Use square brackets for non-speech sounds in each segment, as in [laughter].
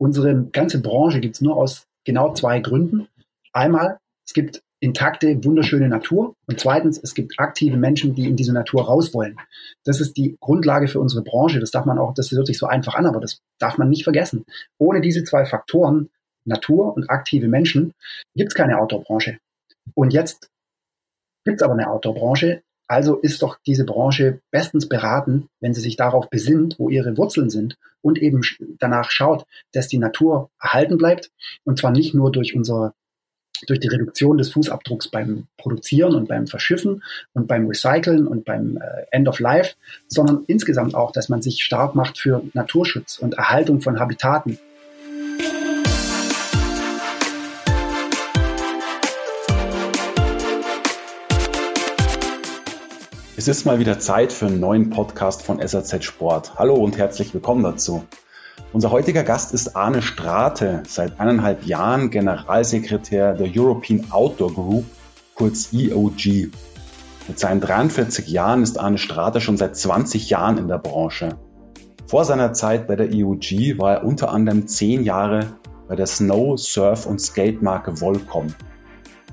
Unsere ganze Branche gibt es nur aus genau zwei Gründen. Einmal, es gibt intakte, wunderschöne Natur. Und zweitens, es gibt aktive Menschen, die in diese Natur raus wollen. Das ist die Grundlage für unsere Branche. Das darf man auch, das hört sich so einfach an, aber das darf man nicht vergessen. Ohne diese zwei Faktoren, Natur und aktive Menschen, gibt es keine Outdoor-Branche. Und jetzt gibt es aber eine Outdoor-Branche. Also ist doch diese Branche bestens beraten, wenn sie sich darauf besinnt, wo ihre Wurzeln sind und eben danach schaut, dass die Natur erhalten bleibt. Und zwar nicht nur durch unser durch die Reduktion des Fußabdrucks beim Produzieren und beim Verschiffen und beim Recyceln und beim äh, End of Life, sondern insgesamt auch, dass man sich stark macht für Naturschutz und Erhaltung von Habitaten. Es ist mal wieder Zeit für einen neuen Podcast von SAZ Sport. Hallo und herzlich willkommen dazu. Unser heutiger Gast ist Arne Strate, seit eineinhalb Jahren Generalsekretär der European Outdoor Group, kurz EOG. Mit seinen 43 Jahren ist Arne Strate schon seit 20 Jahren in der Branche. Vor seiner Zeit bei der EOG war er unter anderem zehn Jahre bei der Snow, Surf und Skate Marke Volcom.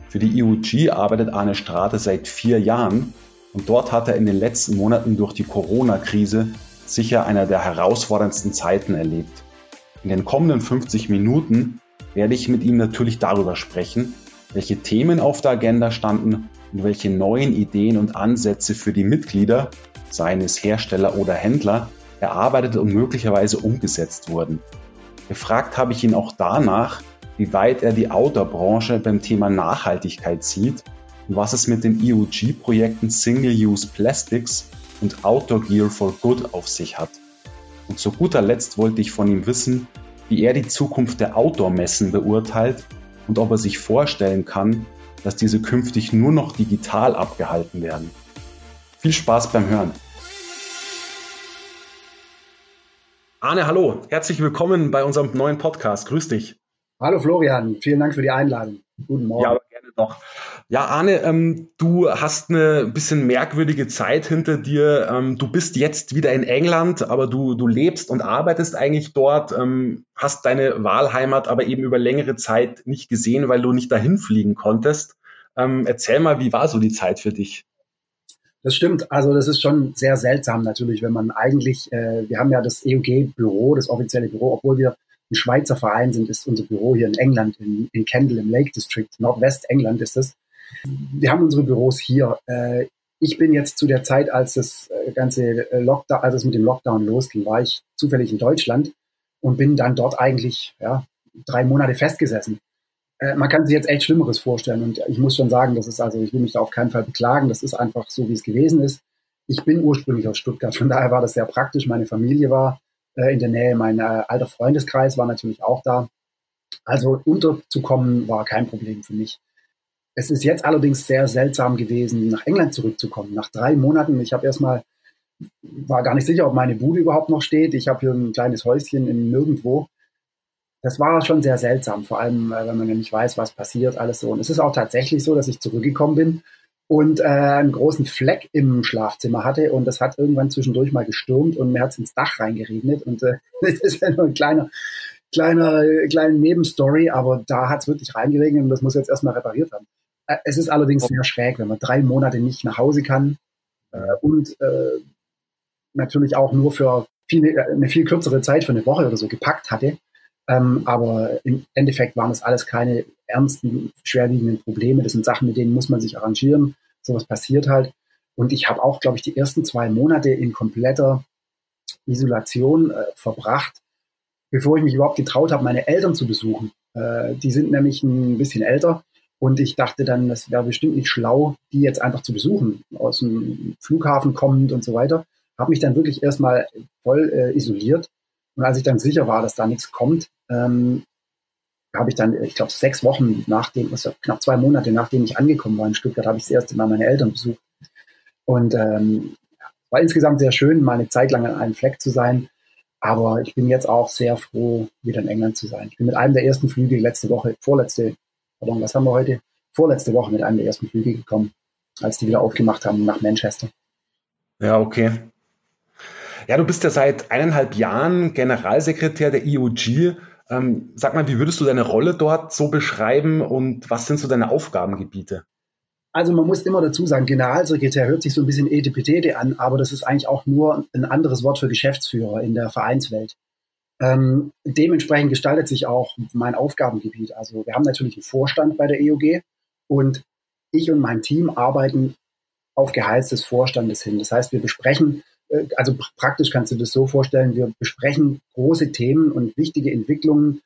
Für die EOG arbeitet Arne Strate seit vier Jahren und dort hat er in den letzten Monaten durch die Corona-Krise sicher einer der herausforderndsten Zeiten erlebt. In den kommenden 50 Minuten werde ich mit ihm natürlich darüber sprechen, welche Themen auf der Agenda standen und welche neuen Ideen und Ansätze für die Mitglieder, seien es Hersteller oder Händler, erarbeitet und möglicherweise umgesetzt wurden. Gefragt habe ich ihn auch danach, wie weit er die Outdoor-Branche beim Thema Nachhaltigkeit sieht was es mit den EUG-Projekten Single-Use Plastics und Outdoor Gear for Good auf sich hat. Und zu guter Letzt wollte ich von ihm wissen, wie er die Zukunft der Outdoor-Messen beurteilt und ob er sich vorstellen kann, dass diese künftig nur noch digital abgehalten werden. Viel Spaß beim Hören. Arne, hallo, herzlich willkommen bei unserem neuen Podcast. Grüß dich. Hallo Florian, vielen Dank für die Einladung. Guten Morgen. Ja, gerne doch. Ja, Arne, ähm, du hast eine bisschen merkwürdige Zeit hinter dir. Ähm, du bist jetzt wieder in England, aber du, du lebst und arbeitest eigentlich dort, ähm, hast deine Wahlheimat aber eben über längere Zeit nicht gesehen, weil du nicht dahin fliegen konntest. Ähm, erzähl mal, wie war so die Zeit für dich? Das stimmt. Also das ist schon sehr seltsam natürlich, wenn man eigentlich, äh, wir haben ja das EUG-Büro, das offizielle Büro, obwohl wir ein Schweizer Verein sind, ist unser Büro hier in England, in, in Kendal im Lake District, Nordwest-England ist es wir haben unsere Büros hier. Äh, ich bin jetzt zu der Zeit, als das äh, ganze äh, Lockdown, als es mit dem Lockdown losging, war ich zufällig in Deutschland und bin dann dort eigentlich ja, drei Monate festgesessen. man kann sich jetzt echt Schlimmeres vorstellen und ich muss schon sagen, das ist also, ich will mich da auf keinen Fall beklagen, das ist einfach so, wie es gewesen ist. Ich bin ursprünglich aus Stuttgart, von daher war das sehr praktisch. Meine Familie war in der Nähe, mein alter Freundeskreis war natürlich auch da. Also unterzukommen war kein Problem für mich. Es ist jetzt allerdings sehr seltsam gewesen, nach England zurückzukommen. Nach drei Monaten, ich habe erstmal, war gar nicht sicher, ob meine Bude überhaupt noch steht. Ich habe hier ein kleines Häuschen in nirgendwo. Das war schon sehr seltsam, vor allem, äh, wenn man ja nicht weiß, was passiert, alles so. Und es ist auch tatsächlich so, dass ich zurückgekommen bin und äh, einen großen Fleck im Schlafzimmer hatte und das hat irgendwann zwischendurch mal gestürmt und mir hat es ins Dach reingeregnet und äh, [laughs] das ist ja nur ein kleiner, kleiner, kleine Nebenstory, aber da hat es wirklich reingeregnet und das muss jetzt erstmal repariert haben. Es ist allerdings sehr schräg, wenn man drei Monate nicht nach Hause kann äh, und äh, natürlich auch nur für viel, äh, eine viel kürzere Zeit, für eine Woche oder so gepackt hatte. Ähm, aber im Endeffekt waren das alles keine ernsten, schwerwiegenden Probleme. Das sind Sachen, mit denen muss man sich arrangieren. Sowas passiert halt. Und ich habe auch, glaube ich, die ersten zwei Monate in kompletter Isolation äh, verbracht, bevor ich mich überhaupt getraut habe, meine Eltern zu besuchen. Äh, die sind nämlich ein bisschen älter und ich dachte dann, das wäre bestimmt nicht schlau, die jetzt einfach zu besuchen, aus dem Flughafen kommend und so weiter. Habe mich dann wirklich erstmal voll äh, isoliert. Und als ich dann sicher war, dass da nichts kommt, ähm, habe ich dann, ich glaube, sechs Wochen nachdem, also knapp zwei Monate nachdem ich angekommen war in Stuttgart, habe ich das erste Mal meine Eltern besucht. Und ähm, war insgesamt sehr schön, mal eine Zeit lang an einem Fleck zu sein. Aber ich bin jetzt auch sehr froh, wieder in England zu sein. Ich bin mit einem der ersten Flüge letzte Woche, vorletzte pardon, was haben wir heute? Vorletzte Woche mit einem der ersten Flüge gekommen, als die wieder aufgemacht haben nach Manchester. Ja, okay. Ja, du bist ja seit eineinhalb Jahren Generalsekretär der IOG. Ähm, sag mal, wie würdest du deine Rolle dort so beschreiben und was sind so deine Aufgabengebiete? Also man muss immer dazu sagen, Generalsekretär hört sich so ein bisschen etipetete an, aber das ist eigentlich auch nur ein anderes Wort für Geschäftsführer in der Vereinswelt. Ähm, dementsprechend gestaltet sich auch mein Aufgabengebiet. Also wir haben natürlich einen Vorstand bei der EOG und ich und mein Team arbeiten auf Geheiß des Vorstandes hin. Das heißt, wir besprechen, äh, also praktisch kannst du das so vorstellen, wir besprechen große Themen und wichtige Entwicklungen,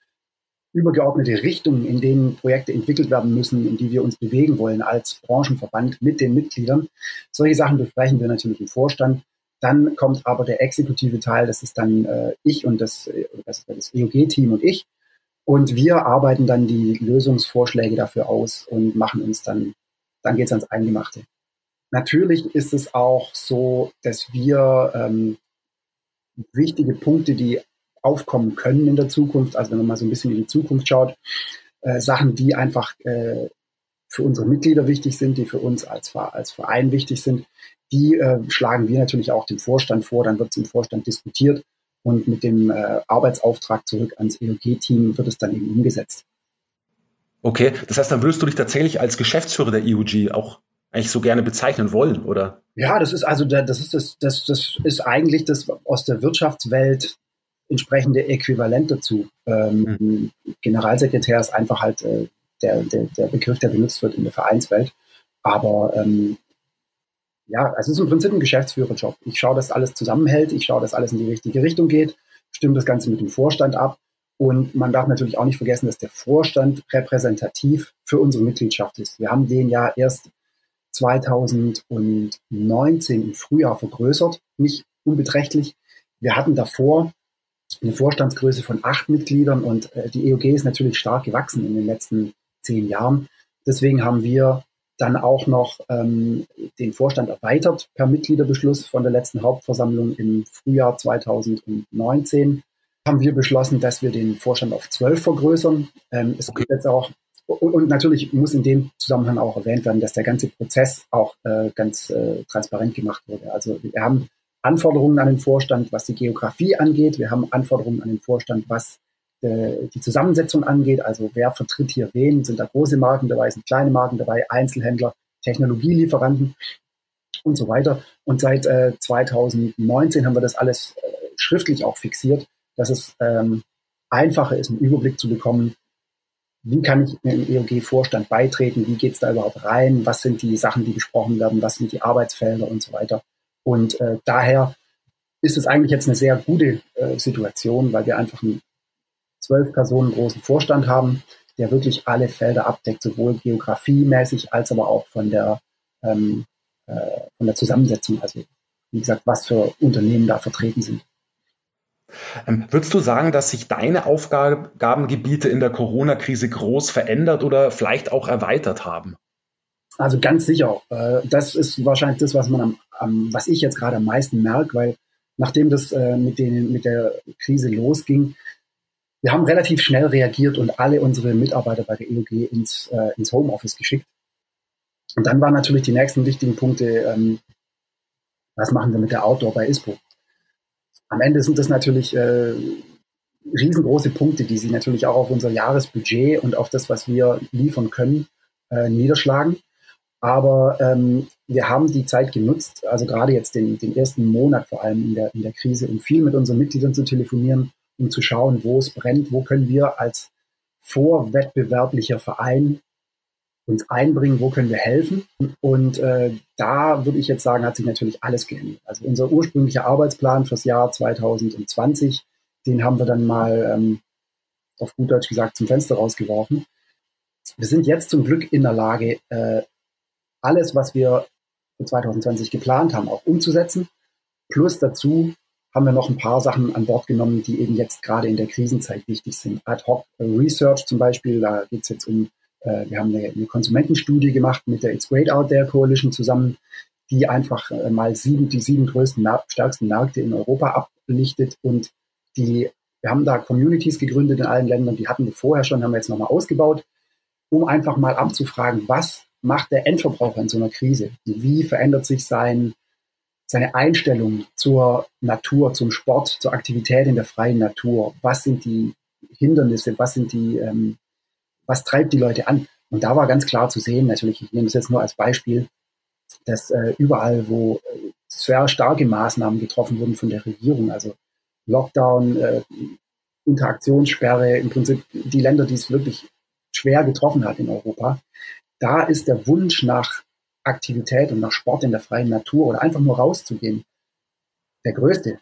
übergeordnete Richtungen, in denen Projekte entwickelt werden müssen, in die wir uns bewegen wollen als Branchenverband mit den Mitgliedern. Solche Sachen besprechen wir natürlich im Vorstand. Dann kommt aber der exekutive Teil, das ist dann äh, ich und das, äh, das, das EOG-Team und ich. Und wir arbeiten dann die Lösungsvorschläge dafür aus und machen uns dann, dann geht's ans Eingemachte. Natürlich ist es auch so, dass wir ähm, wichtige Punkte, die aufkommen können in der Zukunft, also wenn man mal so ein bisschen in die Zukunft schaut, äh, Sachen, die einfach äh, für unsere Mitglieder wichtig sind, die für uns als, als Verein wichtig sind, die äh, schlagen wir natürlich auch dem Vorstand vor, dann wird es im Vorstand diskutiert und mit dem äh, Arbeitsauftrag zurück ans EOG-Team wird es dann eben umgesetzt. Okay, das heißt, dann würdest du dich tatsächlich als Geschäftsführer der EOG auch eigentlich so gerne bezeichnen wollen, oder? Ja, das ist also das ist das das das ist eigentlich das aus der Wirtschaftswelt entsprechende Äquivalent dazu. Ähm, mhm. Generalsekretär ist einfach halt äh, der, der, der Begriff, der benutzt wird in der Vereinswelt. Aber ähm, ja, es ist im Prinzip ein Geschäftsführerjob. Ich schaue, dass alles zusammenhält, ich schaue, dass alles in die richtige Richtung geht, stimme das Ganze mit dem Vorstand ab. Und man darf natürlich auch nicht vergessen, dass der Vorstand repräsentativ für unsere Mitgliedschaft ist. Wir haben den ja erst 2019 im Frühjahr vergrößert, nicht unbeträchtlich. Wir hatten davor eine Vorstandsgröße von acht Mitgliedern und äh, die EOG ist natürlich stark gewachsen in den letzten zehn Jahren. Deswegen haben wir dann auch noch ähm, den Vorstand erweitert per Mitgliederbeschluss von der letzten Hauptversammlung im Frühjahr 2019. Haben wir beschlossen, dass wir den Vorstand auf zwölf vergrößern. Ähm, es okay. gibt jetzt auch und, und, natürlich muss in dem Zusammenhang auch erwähnt werden, dass der ganze Prozess auch äh, ganz äh, transparent gemacht wurde. Also wir haben Anforderungen an den Vorstand, was die Geografie angeht. Wir haben Anforderungen an den Vorstand, was äh, die Zusammensetzung angeht. Also wer vertritt hier wen? Sind da große Marken dabei? Sind kleine Marken dabei? Einzelhändler, Technologielieferanten und so weiter. Und seit äh, 2019 haben wir das alles äh, schriftlich auch fixiert, dass es ähm, einfacher ist, einen Überblick zu bekommen, wie kann ich im EOG-Vorstand beitreten, wie geht es da überhaupt rein, was sind die Sachen, die besprochen werden, was sind die Arbeitsfelder und so weiter. Und äh, daher ist es eigentlich jetzt eine sehr gute äh, Situation, weil wir einfach einen zwölf Personen großen Vorstand haben, der wirklich alle Felder abdeckt, sowohl geografiemäßig als aber auch von der, ähm, äh, von der Zusammensetzung. Also wie gesagt, was für Unternehmen da vertreten sind. Ähm, würdest du sagen, dass sich deine Aufgabengebiete in der Corona-Krise groß verändert oder vielleicht auch erweitert haben? Also ganz sicher. Äh, das ist wahrscheinlich das, was man am, am was ich jetzt gerade am meisten merke, weil nachdem das äh, mit, den, mit der Krise losging, wir haben relativ schnell reagiert und alle unsere Mitarbeiter bei der EOG ins, äh, ins Homeoffice geschickt. Und dann waren natürlich die nächsten wichtigen Punkte, ähm, was machen wir mit der Outdoor bei ISPO? Am Ende sind das natürlich äh, riesengroße Punkte, die sich natürlich auch auf unser Jahresbudget und auf das, was wir liefern können, äh, niederschlagen. Aber ähm, wir haben die Zeit genutzt, also gerade jetzt den, den ersten Monat vor allem in der, in der Krise, um viel mit unseren Mitgliedern zu telefonieren, um zu schauen, wo es brennt, wo können wir als vorwettbewerblicher Verein uns einbringen, wo können wir helfen. Und äh, da würde ich jetzt sagen, hat sich natürlich alles geändert. Also unser ursprünglicher Arbeitsplan fürs Jahr 2020, den haben wir dann mal ähm, auf gut Deutsch gesagt zum Fenster rausgeworfen. Wir sind jetzt zum Glück in der Lage, äh, alles, was wir für 2020 geplant haben, auch umzusetzen. Plus dazu haben wir noch ein paar Sachen an Bord genommen, die eben jetzt gerade in der Krisenzeit wichtig sind. Ad hoc Research zum Beispiel, da geht es jetzt um, äh, wir haben eine, eine, Konsumentenstudie gemacht mit der It's Great Out There Coalition zusammen, die einfach äh, mal sieben, die sieben größten, stärksten Märkte in Europa ablichtet und die, wir haben da Communities gegründet in allen Ländern, die hatten wir vorher schon, haben wir jetzt nochmal ausgebaut, um einfach mal abzufragen, was macht der Endverbraucher in so einer Krise? Wie verändert sich sein, seine Einstellung zur Natur, zum Sport, zur Aktivität in der freien Natur? Was sind die Hindernisse, was sind die, ähm, was treibt die Leute an? Und da war ganz klar zu sehen, natürlich, ich nehme das jetzt nur als Beispiel, dass äh, überall, wo äh, sehr starke Maßnahmen getroffen wurden von der Regierung, also Lockdown, äh, Interaktionssperre, im Prinzip die Länder, die es wirklich schwer getroffen hat in Europa, da ist der Wunsch nach Aktivität und nach Sport in der freien Natur oder einfach nur rauszugehen der größte.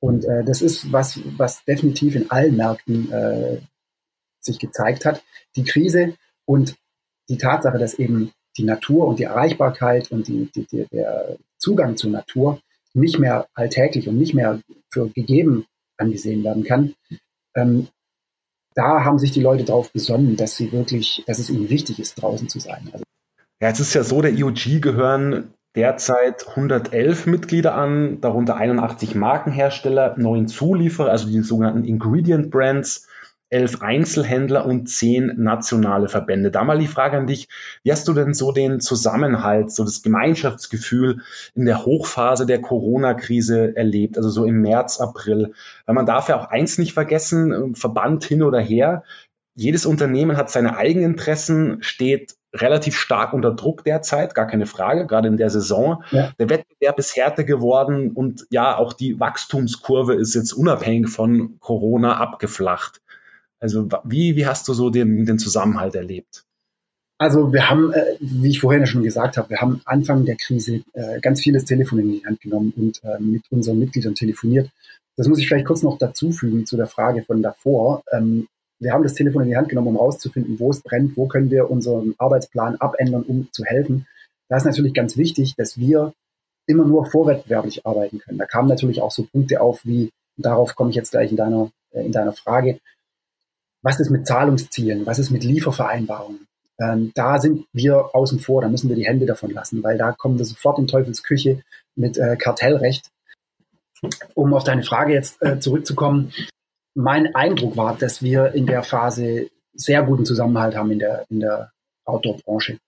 Und äh, das ist was, was definitiv in allen Märkten äh, sich gezeigt hat. Die Krise und die Tatsache, dass eben die Natur und die Erreichbarkeit und die, die, die, der Zugang zur Natur nicht mehr alltäglich und nicht mehr für gegeben angesehen werden kann, ähm, da haben sich die Leute darauf besonnen, dass sie wirklich, dass es ihnen wichtig ist, draußen zu sein. Also ja, es ist ja so, der IOG gehören derzeit 111 Mitglieder an, darunter 81 Markenhersteller, neun Zulieferer, also die sogenannten Ingredient Brands, elf Einzelhändler und zehn nationale Verbände. Da mal die Frage an dich, wie hast du denn so den Zusammenhalt, so das Gemeinschaftsgefühl in der Hochphase der Corona-Krise erlebt, also so im März, April? Weil man darf ja auch eins nicht vergessen, Verband hin oder her, jedes Unternehmen hat seine eigenen Interessen, steht relativ stark unter Druck derzeit, gar keine Frage, gerade in der Saison. Ja. Der Wettbewerb ist härter geworden und ja, auch die Wachstumskurve ist jetzt unabhängig von Corona abgeflacht. Also wie, wie hast du so den, den Zusammenhalt erlebt? Also wir haben, äh, wie ich vorhin schon gesagt habe, wir haben Anfang der Krise äh, ganz vieles Telefon in die Hand genommen und äh, mit unseren Mitgliedern telefoniert. Das muss ich vielleicht kurz noch dazufügen zu der Frage von davor. Ähm, wir haben das Telefon in die Hand genommen, um herauszufinden, wo es brennt, wo können wir unseren Arbeitsplan abändern, um zu helfen. Da ist natürlich ganz wichtig, dass wir immer nur vorwettbewerblich arbeiten können. Da kamen natürlich auch so Punkte auf, wie, darauf komme ich jetzt gleich in deiner, äh, in deiner Frage, was ist mit Zahlungszielen? Was ist mit Liefervereinbarungen? Ähm, da sind wir außen vor, da müssen wir die Hände davon lassen, weil da kommen wir sofort in Teufels Küche mit äh, Kartellrecht. Um auf deine Frage jetzt äh, zurückzukommen, mein Eindruck war, dass wir in der Phase sehr guten Zusammenhalt haben in der, in der Outdoor-Branche.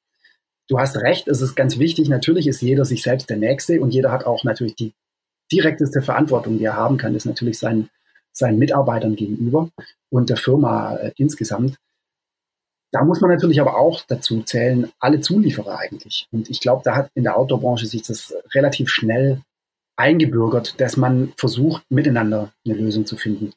Du hast recht, es ist ganz wichtig, natürlich ist jeder sich selbst der Nächste und jeder hat auch natürlich die direkteste Verantwortung, die er haben kann, ist natürlich seinen, seinen Mitarbeitern gegenüber und der Firma äh, insgesamt. Da muss man natürlich aber auch dazu zählen, alle Zulieferer eigentlich. Und ich glaube, da hat in der Outdoor-Branche sich das relativ schnell eingebürgert, dass man versucht, miteinander eine Lösung zu finden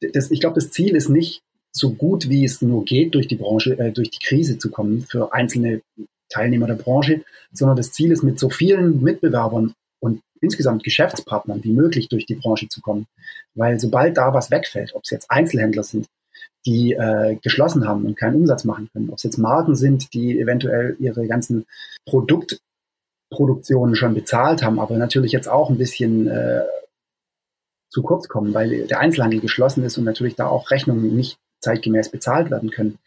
das, ich glaube, das Ziel ist nicht, so gut wie es nur geht, durch die Branche, äh, durch die Krise zu kommen für einzelne Teilnehmer der Branche, sondern das Ziel ist, mit so vielen Mitbewerbern und insgesamt Geschäftspartnern wie möglich durch die Branche zu kommen. Weil sobald da was wegfällt, ob es jetzt Einzelhändler sind, die äh, geschlossen haben und keinen Umsatz machen können, ob es jetzt Marken sind, die eventuell ihre ganzen Produktproduktionen schon bezahlt haben, aber natürlich jetzt auch ein bisschen äh, zu kurz kommen, weil der Einzelhandel geschlossen ist und natürlich da auch Rechnungen nicht zeitgemäß bezahlt werden können.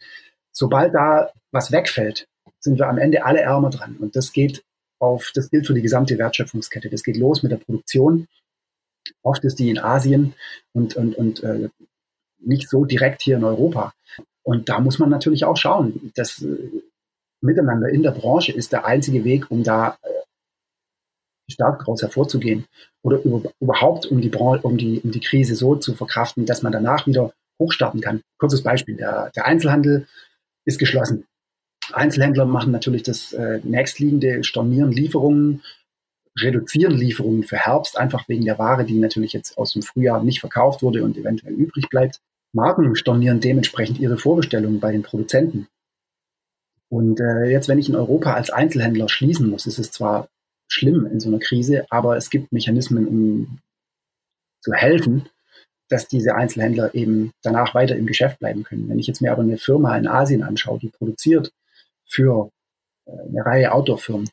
Sobald da was wegfällt, sind wir am Ende alle ärmer dran. Und das geht auf, das gilt für die gesamte Wertschöpfungskette. Das geht los mit der Produktion. Oft ist die in Asien und, und, und äh, nicht so direkt hier in Europa. Und da muss man natürlich auch schauen. Das äh, Miteinander in der Branche ist der einzige Weg, um da stark daraus hervorzugehen oder über, überhaupt um die, um, die, um die Krise so zu verkraften, dass man danach wieder hochstarten kann. Kurzes Beispiel, der, der Einzelhandel ist geschlossen. Einzelhändler machen natürlich das äh, nächstliegende, stornieren Lieferungen, reduzieren Lieferungen für Herbst, einfach wegen der Ware, die natürlich jetzt aus dem Frühjahr nicht verkauft wurde und eventuell übrig bleibt. Marken stornieren dementsprechend ihre Vorbestellungen bei den Produzenten. Und äh, jetzt, wenn ich in Europa als Einzelhändler schließen muss, ist es zwar schlimm in so einer Krise, aber es gibt Mechanismen, um zu helfen, dass diese Einzelhändler eben danach weiter im Geschäft bleiben können. Wenn ich jetzt mir aber eine Firma in Asien anschaue, die produziert für äh, eine Reihe Outdoor-Firmen,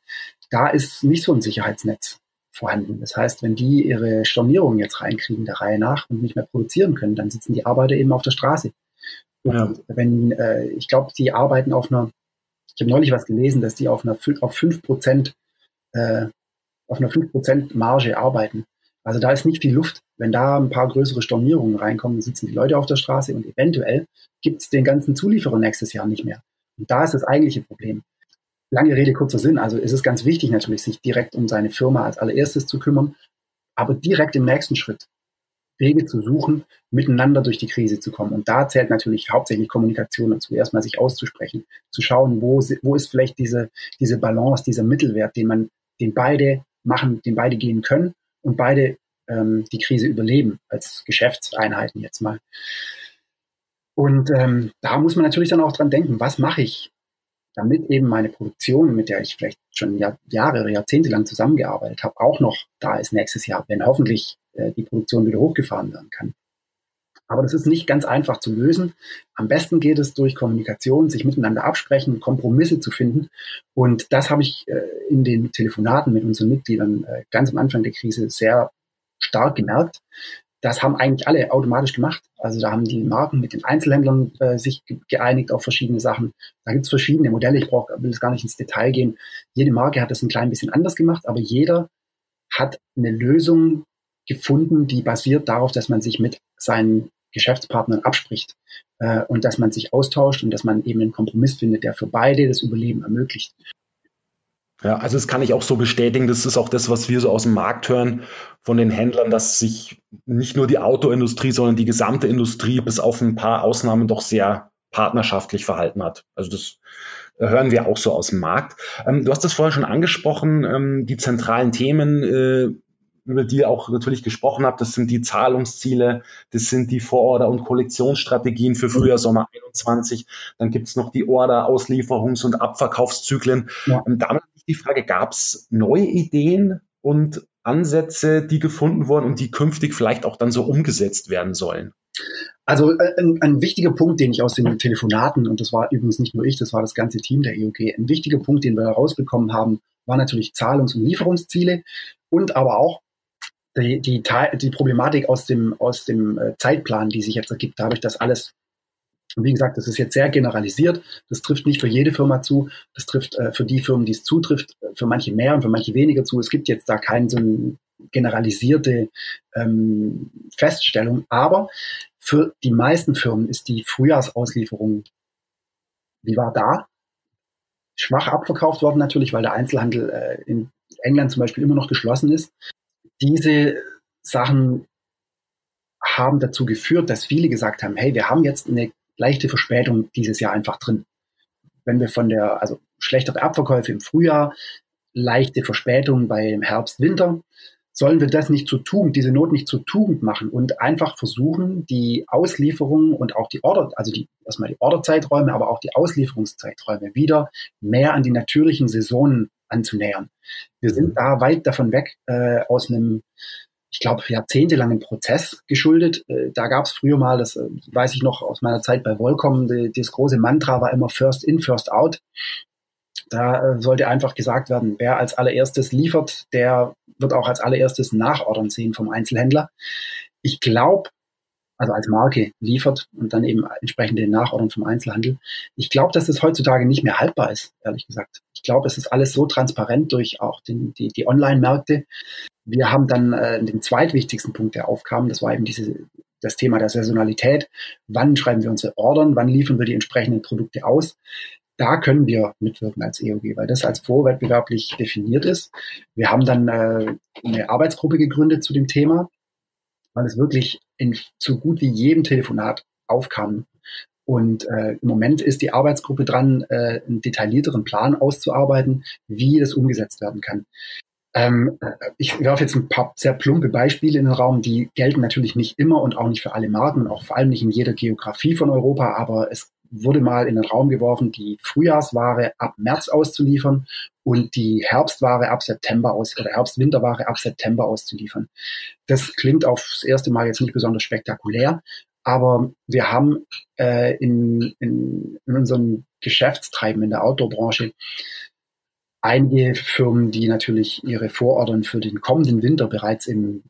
da ist nicht so ein Sicherheitsnetz vorhanden. Das heißt, wenn die ihre Stornierungen jetzt reinkriegen der Reihe nach und nicht mehr produzieren können, dann sitzen die Arbeiter eben auf der Straße. Ja. wenn, äh, ich glaube, die arbeiten auf einer, ich habe neulich was gelesen, dass die auf einer auf fünf Prozent äh, auf einer 5% Marge arbeiten. Also da ist nicht viel Luft. Wenn da ein paar größere Stornierungen reinkommen, sitzen die Leute auf der Straße und eventuell gibt es den ganzen Zulieferer nächstes Jahr nicht mehr. Und da ist das eigentliche Problem. Lange Rede, kurzer Sinn. Also ist es ganz wichtig natürlich, sich direkt um seine Firma als allererstes zu kümmern, aber direkt im nächsten Schritt Wege zu suchen, miteinander durch die Krise zu kommen. Und da zählt natürlich hauptsächlich Kommunikation dazu, erstmal sich auszusprechen, zu schauen, wo, wo ist vielleicht diese, diese Balance, dieser Mittelwert, den man, den beide machen, den beide gehen können und beide ähm, die Krise überleben, als Geschäftseinheiten jetzt mal. Und ähm, da muss man natürlich dann auch dran denken, was mache ich, damit eben meine Produktion, mit der ich vielleicht schon Jahr, Jahre oder Jahrzehnte lang zusammengearbeitet habe, auch noch da ist nächstes Jahr, wenn hoffentlich äh, die Produktion wieder hochgefahren werden kann. Aber das ist nicht ganz einfach zu lösen. Am besten geht es durch Kommunikation, sich miteinander absprechen, Kompromisse zu finden. Und das habe ich äh, in den Telefonaten mit unseren Mitgliedern äh, ganz am Anfang der Krise sehr stark gemerkt. Das haben eigentlich alle automatisch gemacht. Also da haben die Marken mit den Einzelhändlern äh, sich geeinigt auf verschiedene Sachen. Da gibt es verschiedene Modelle. Ich brauch, will jetzt gar nicht ins Detail gehen. Jede Marke hat das ein klein bisschen anders gemacht, aber jeder hat eine Lösung gefunden, die basiert darauf, dass man sich mit seinen Geschäftspartnern abspricht äh, und dass man sich austauscht und dass man eben einen Kompromiss findet, der für beide das Überleben ermöglicht. Ja, also das kann ich auch so bestätigen. Das ist auch das, was wir so aus dem Markt hören von den Händlern, dass sich nicht nur die Autoindustrie, sondern die gesamte Industrie bis auf ein paar Ausnahmen doch sehr partnerschaftlich verhalten hat. Also das hören wir auch so aus dem Markt. Ähm, du hast das vorher schon angesprochen, ähm, die zentralen Themen, äh, über die auch natürlich gesprochen habt, das sind die Zahlungsziele, das sind die Vororder- und Kollektionsstrategien für Frühjahr, Sommer 21. Dann gibt's noch die Order-, Auslieferungs- und Abverkaufszyklen. Ja. Und damit die Frage, gab es neue Ideen und Ansätze, die gefunden wurden und die künftig vielleicht auch dann so umgesetzt werden sollen? Also äh, ein, ein, wichtiger Punkt, den ich aus den Telefonaten, und das war übrigens nicht nur ich, das war das ganze Team der EOG, ein wichtiger Punkt, den wir herausbekommen haben, war natürlich Zahlungs- und Lieferungsziele und aber auch die, die, die Problematik aus dem, aus dem äh, Zeitplan, die sich jetzt ergibt, dadurch, dass alles wie gesagt, das ist jetzt sehr generalisiert. Das trifft nicht für jede Firma zu. Das trifft äh, für die Firmen, die es zutrifft, für manche mehr und für manche weniger zu. Es gibt jetzt da keine so eine generalisierte ähm, Feststellung. Aber für die meisten Firmen ist die Frühjahrsauslieferung, die war da, schwach abverkauft worden natürlich, weil der Einzelhandel äh, in England zum Beispiel immer noch geschlossen ist. Diese Sachen haben dazu geführt, dass viele gesagt haben, hey, wir haben jetzt eine leichte Verspätung dieses Jahr einfach drin. Wenn wir von der, also schlechtere Abverkäufe im Frühjahr, leichte Verspätung beim Herbst, Winter, sollen wir das nicht zur Tugend, diese Not nicht zur Tugend machen und einfach versuchen, die Auslieferung und auch die Order, also die, erstmal die Orderzeiträume, aber auch die Auslieferungszeiträume wieder mehr an die natürlichen Saisonen anzunähern. Wir sind da weit davon weg, äh, aus einem ich glaube, jahrzehntelangen Prozess geschuldet. Äh, da gab es früher mal, das äh, weiß ich noch aus meiner Zeit bei Volcom, die, das große Mantra war immer First in, First out. Da äh, sollte einfach gesagt werden, wer als allererstes liefert, der wird auch als allererstes Nachordern sehen vom Einzelhändler. Ich glaube, also als Marke liefert und dann eben entsprechende Nachordern vom Einzelhandel. Ich glaube, dass es heutzutage nicht mehr haltbar ist, ehrlich gesagt. Ich glaube, es ist alles so transparent durch auch den, die, die Online-Märkte, wir haben dann äh, den zweitwichtigsten Punkt, der aufkam, das war eben diese, das Thema der Saisonalität. Wann schreiben wir unsere Ordern? Wann liefern wir die entsprechenden Produkte aus? Da können wir mitwirken als EOG, weil das als vorwettbewerblich definiert ist. Wir haben dann äh, eine Arbeitsgruppe gegründet zu dem Thema, weil es wirklich in so gut wie jedem Telefonat aufkam. Und äh, im Moment ist die Arbeitsgruppe dran, äh, einen detaillierteren Plan auszuarbeiten, wie das umgesetzt werden kann. Ähm, ich werfe jetzt ein paar sehr plumpe Beispiele in den Raum, die gelten natürlich nicht immer und auch nicht für alle Marken auch vor allem nicht in jeder Geografie von Europa, aber es wurde mal in den Raum geworfen, die Frühjahrsware ab März auszuliefern und die Herbstware ab September aus oder Herbst-Winterware ab September auszuliefern. Das klingt aufs erste Mal jetzt nicht besonders spektakulär, aber wir haben äh, in, in, in unserem Geschäftstreiben in der Outdoor-Branche einige Firmen, die natürlich ihre Vorordern für den kommenden Winter bereits im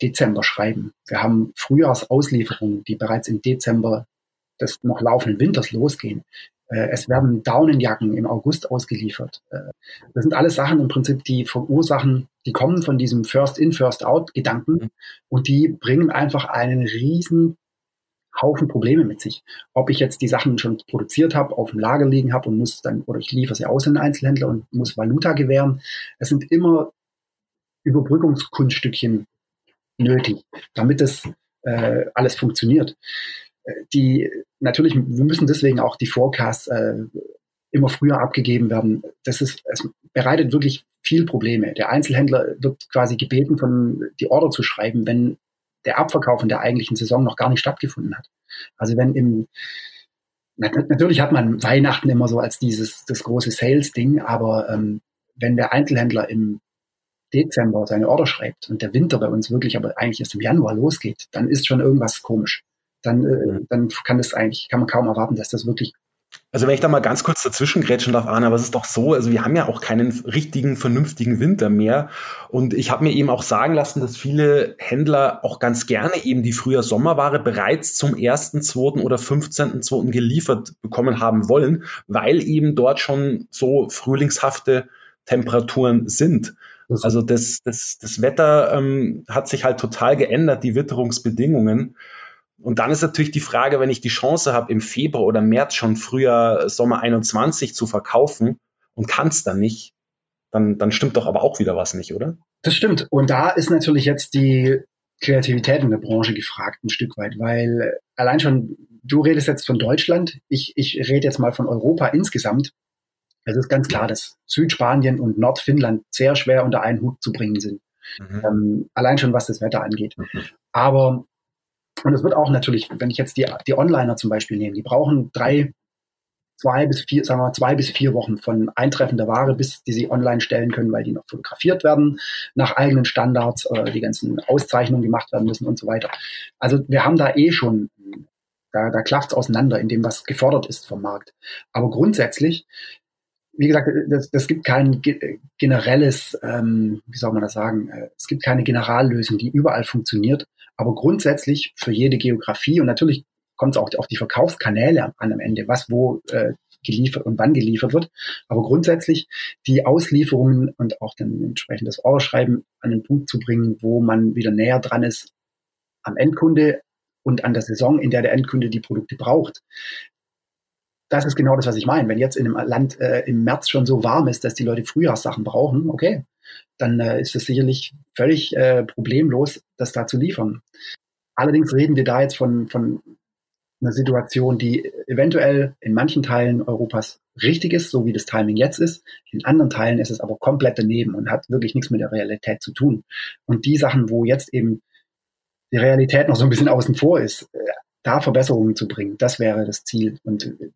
Dezember schreiben. Wir haben Frühjahrsauslieferungen, die bereits im Dezember des noch laufenden Winters losgehen. Äh, es werden Daunenjacken im August ausgeliefert. Äh, das sind alles Sachen im Prinzip, die verursachen, die kommen von diesem First in, First out Gedanken mhm. und die bringen einfach einen riesen Haufen Probleme mit sich. Ob ich jetzt die Sachen schon produziert habe, auf dem Lager liegen habe und muss dann, oder ich liefere sie aus in den Einzelhändler und muss Valuta gewähren. Es sind immer Überbrückungskunststückchen nötig, damit es äh, alles funktioniert. Die natürlich, wir müssen deswegen auch die Forecasts äh, immer früher abgegeben werden. Das ist, es bereitet wirklich viel Probleme. Der Einzelhändler wird quasi gebeten, von die Order zu schreiben, wenn der Abverkauf in der eigentlichen Saison noch gar nicht stattgefunden hat. Also wenn im natürlich hat man Weihnachten immer so als dieses das große Sales-Ding, aber ähm, wenn der Einzelhändler im Dezember seine Order schreibt und der Winter bei uns wirklich aber eigentlich erst im Januar losgeht, dann ist schon irgendwas komisch. Dann, äh, dann kann das eigentlich, kann man kaum erwarten, dass das wirklich also wenn ich da mal ganz kurz dazwischen grätschen darf, Arne, aber es ist doch so, also wir haben ja auch keinen richtigen, vernünftigen Winter mehr. Und ich habe mir eben auch sagen lassen, dass viele Händler auch ganz gerne eben die früher Sommerware bereits zum 1.2. oder 15.2. geliefert bekommen haben wollen, weil eben dort schon so frühlingshafte Temperaturen sind. Also das, das, das Wetter ähm, hat sich halt total geändert, die Witterungsbedingungen. Und dann ist natürlich die Frage, wenn ich die Chance habe, im Februar oder März schon früher Sommer 21 zu verkaufen und kann es dann nicht, dann, dann stimmt doch aber auch wieder was nicht, oder? Das stimmt. Und da ist natürlich jetzt die Kreativität in der Branche gefragt, ein Stück weit, weil allein schon, du redest jetzt von Deutschland, ich, ich rede jetzt mal von Europa insgesamt. Es ist ganz klar, dass Südspanien und Nordfinnland sehr schwer unter einen Hut zu bringen sind. Mhm. Ähm, allein schon was das Wetter angeht. Mhm. Aber und es wird auch natürlich, wenn ich jetzt die, die Onliner zum Beispiel nehme, die brauchen drei, zwei bis vier, sagen wir zwei bis vier Wochen von Eintreffen der Ware, bis die sie online stellen können, weil die noch fotografiert werden, nach eigenen Standards, äh, die ganzen Auszeichnungen gemacht werden müssen und so weiter. Also wir haben da eh schon, da, da klafft es auseinander in dem, was gefordert ist vom Markt. Aber grundsätzlich wie gesagt, das, das gibt kein generelles, ähm, wie soll man das sagen, äh, es gibt keine Generallösung, die überall funktioniert. Aber grundsätzlich für jede Geografie und natürlich kommt es auch auf die Verkaufskanäle an am Ende, was wo äh, geliefert und wann geliefert wird. Aber grundsätzlich die Auslieferungen und auch dann entsprechend das Orderschreiben an den Punkt zu bringen, wo man wieder näher dran ist am Endkunde und an der Saison, in der der Endkunde die Produkte braucht das ist genau das, was ich meine. Wenn jetzt in einem Land äh, im März schon so warm ist, dass die Leute Frühjahrssachen brauchen, okay, dann äh, ist es sicherlich völlig äh, problemlos, das da zu liefern. Allerdings reden wir da jetzt von, von einer Situation, die eventuell in manchen Teilen Europas richtig ist, so wie das Timing jetzt ist. In anderen Teilen ist es aber komplett daneben und hat wirklich nichts mit der Realität zu tun. Und die Sachen, wo jetzt eben die Realität noch so ein bisschen außen vor ist, äh, da Verbesserungen zu bringen, das wäre das Ziel. Und äh,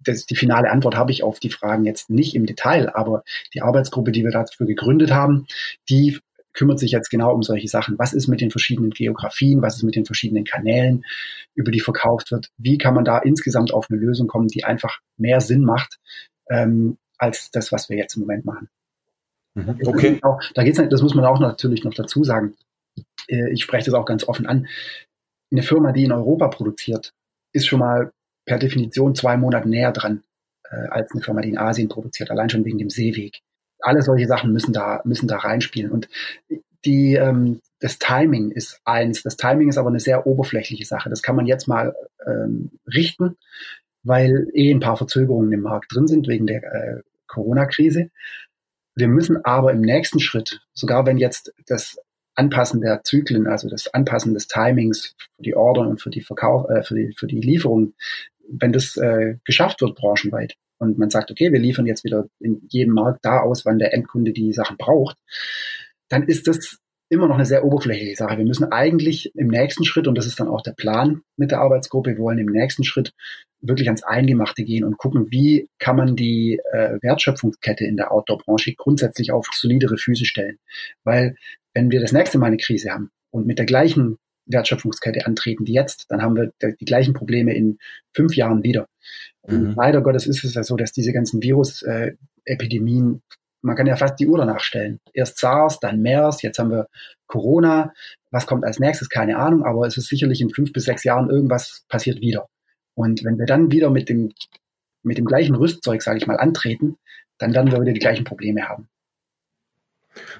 das, die finale Antwort habe ich auf die Fragen jetzt nicht im Detail, aber die Arbeitsgruppe, die wir dafür gegründet haben, die kümmert sich jetzt genau um solche Sachen. Was ist mit den verschiedenen Geografien? Was ist mit den verschiedenen Kanälen, über die verkauft wird? Wie kann man da insgesamt auf eine Lösung kommen, die einfach mehr Sinn macht ähm, als das, was wir jetzt im Moment machen? Mhm. Okay. Auch, da geht's, das muss man auch natürlich noch dazu sagen. Äh, ich spreche das auch ganz offen an. Eine Firma, die in Europa produziert, ist schon mal per Definition zwei Monate näher dran äh, als eine Firma, die in Asien produziert, allein schon wegen dem Seeweg. Alle solche Sachen müssen da, müssen da reinspielen. Und die, ähm, das Timing ist eins. Das Timing ist aber eine sehr oberflächliche Sache. Das kann man jetzt mal ähm, richten, weil eh ein paar Verzögerungen im Markt drin sind wegen der äh, Corona-Krise. Wir müssen aber im nächsten Schritt, sogar wenn jetzt das Anpassen der Zyklen, also das Anpassen des Timings für die Ordern und für die Verkauf, äh, für die, für die Lieferung, wenn das äh, geschafft wird branchenweit und man sagt, okay, wir liefern jetzt wieder in jedem Markt da aus, wann der Endkunde die Sachen braucht, dann ist das immer noch eine sehr oberflächliche Sache. Wir müssen eigentlich im nächsten Schritt, und das ist dann auch der Plan mit der Arbeitsgruppe, wir wollen im nächsten Schritt wirklich ans Eingemachte gehen und gucken, wie kann man die äh, Wertschöpfungskette in der Outdoor-Branche grundsätzlich auf solidere Füße stellen. Weil wenn wir das nächste Mal eine Krise haben und mit der gleichen Wertschöpfungskette antreten wie jetzt, dann haben wir die gleichen Probleme in fünf Jahren wieder. Mhm. leider Gottes ist es ja so, dass diese ganzen Virus-Epidemien, man kann ja fast die Uhr danach stellen. Erst SARS, dann MERS, jetzt haben wir Corona. Was kommt als nächstes? Keine Ahnung, aber es ist sicherlich in fünf bis sechs Jahren irgendwas passiert wieder. Und wenn wir dann wieder mit dem, mit dem gleichen Rüstzeug, sage ich mal, antreten, dann werden wir wieder die gleichen Probleme haben.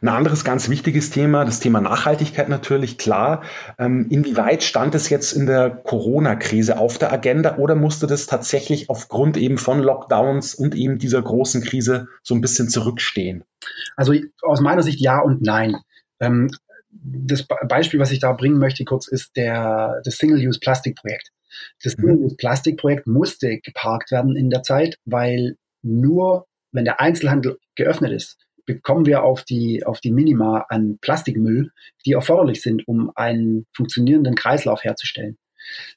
Ein anderes ganz wichtiges Thema, das Thema Nachhaltigkeit natürlich, klar. Ähm, inwieweit stand es jetzt in der Corona-Krise auf der Agenda oder musste das tatsächlich aufgrund eben von Lockdowns und eben dieser großen Krise so ein bisschen zurückstehen? Also aus meiner Sicht ja und nein. Ähm, das Beispiel, was ich da bringen möchte, kurz, ist der, das Single-Use-Plastik-Projekt. Das mhm. Single-Use-Plastik-Projekt musste geparkt werden in der Zeit, weil nur wenn der Einzelhandel geöffnet ist, bekommen wir auf die, auf die Minima an Plastikmüll, die erforderlich sind, um einen funktionierenden Kreislauf herzustellen.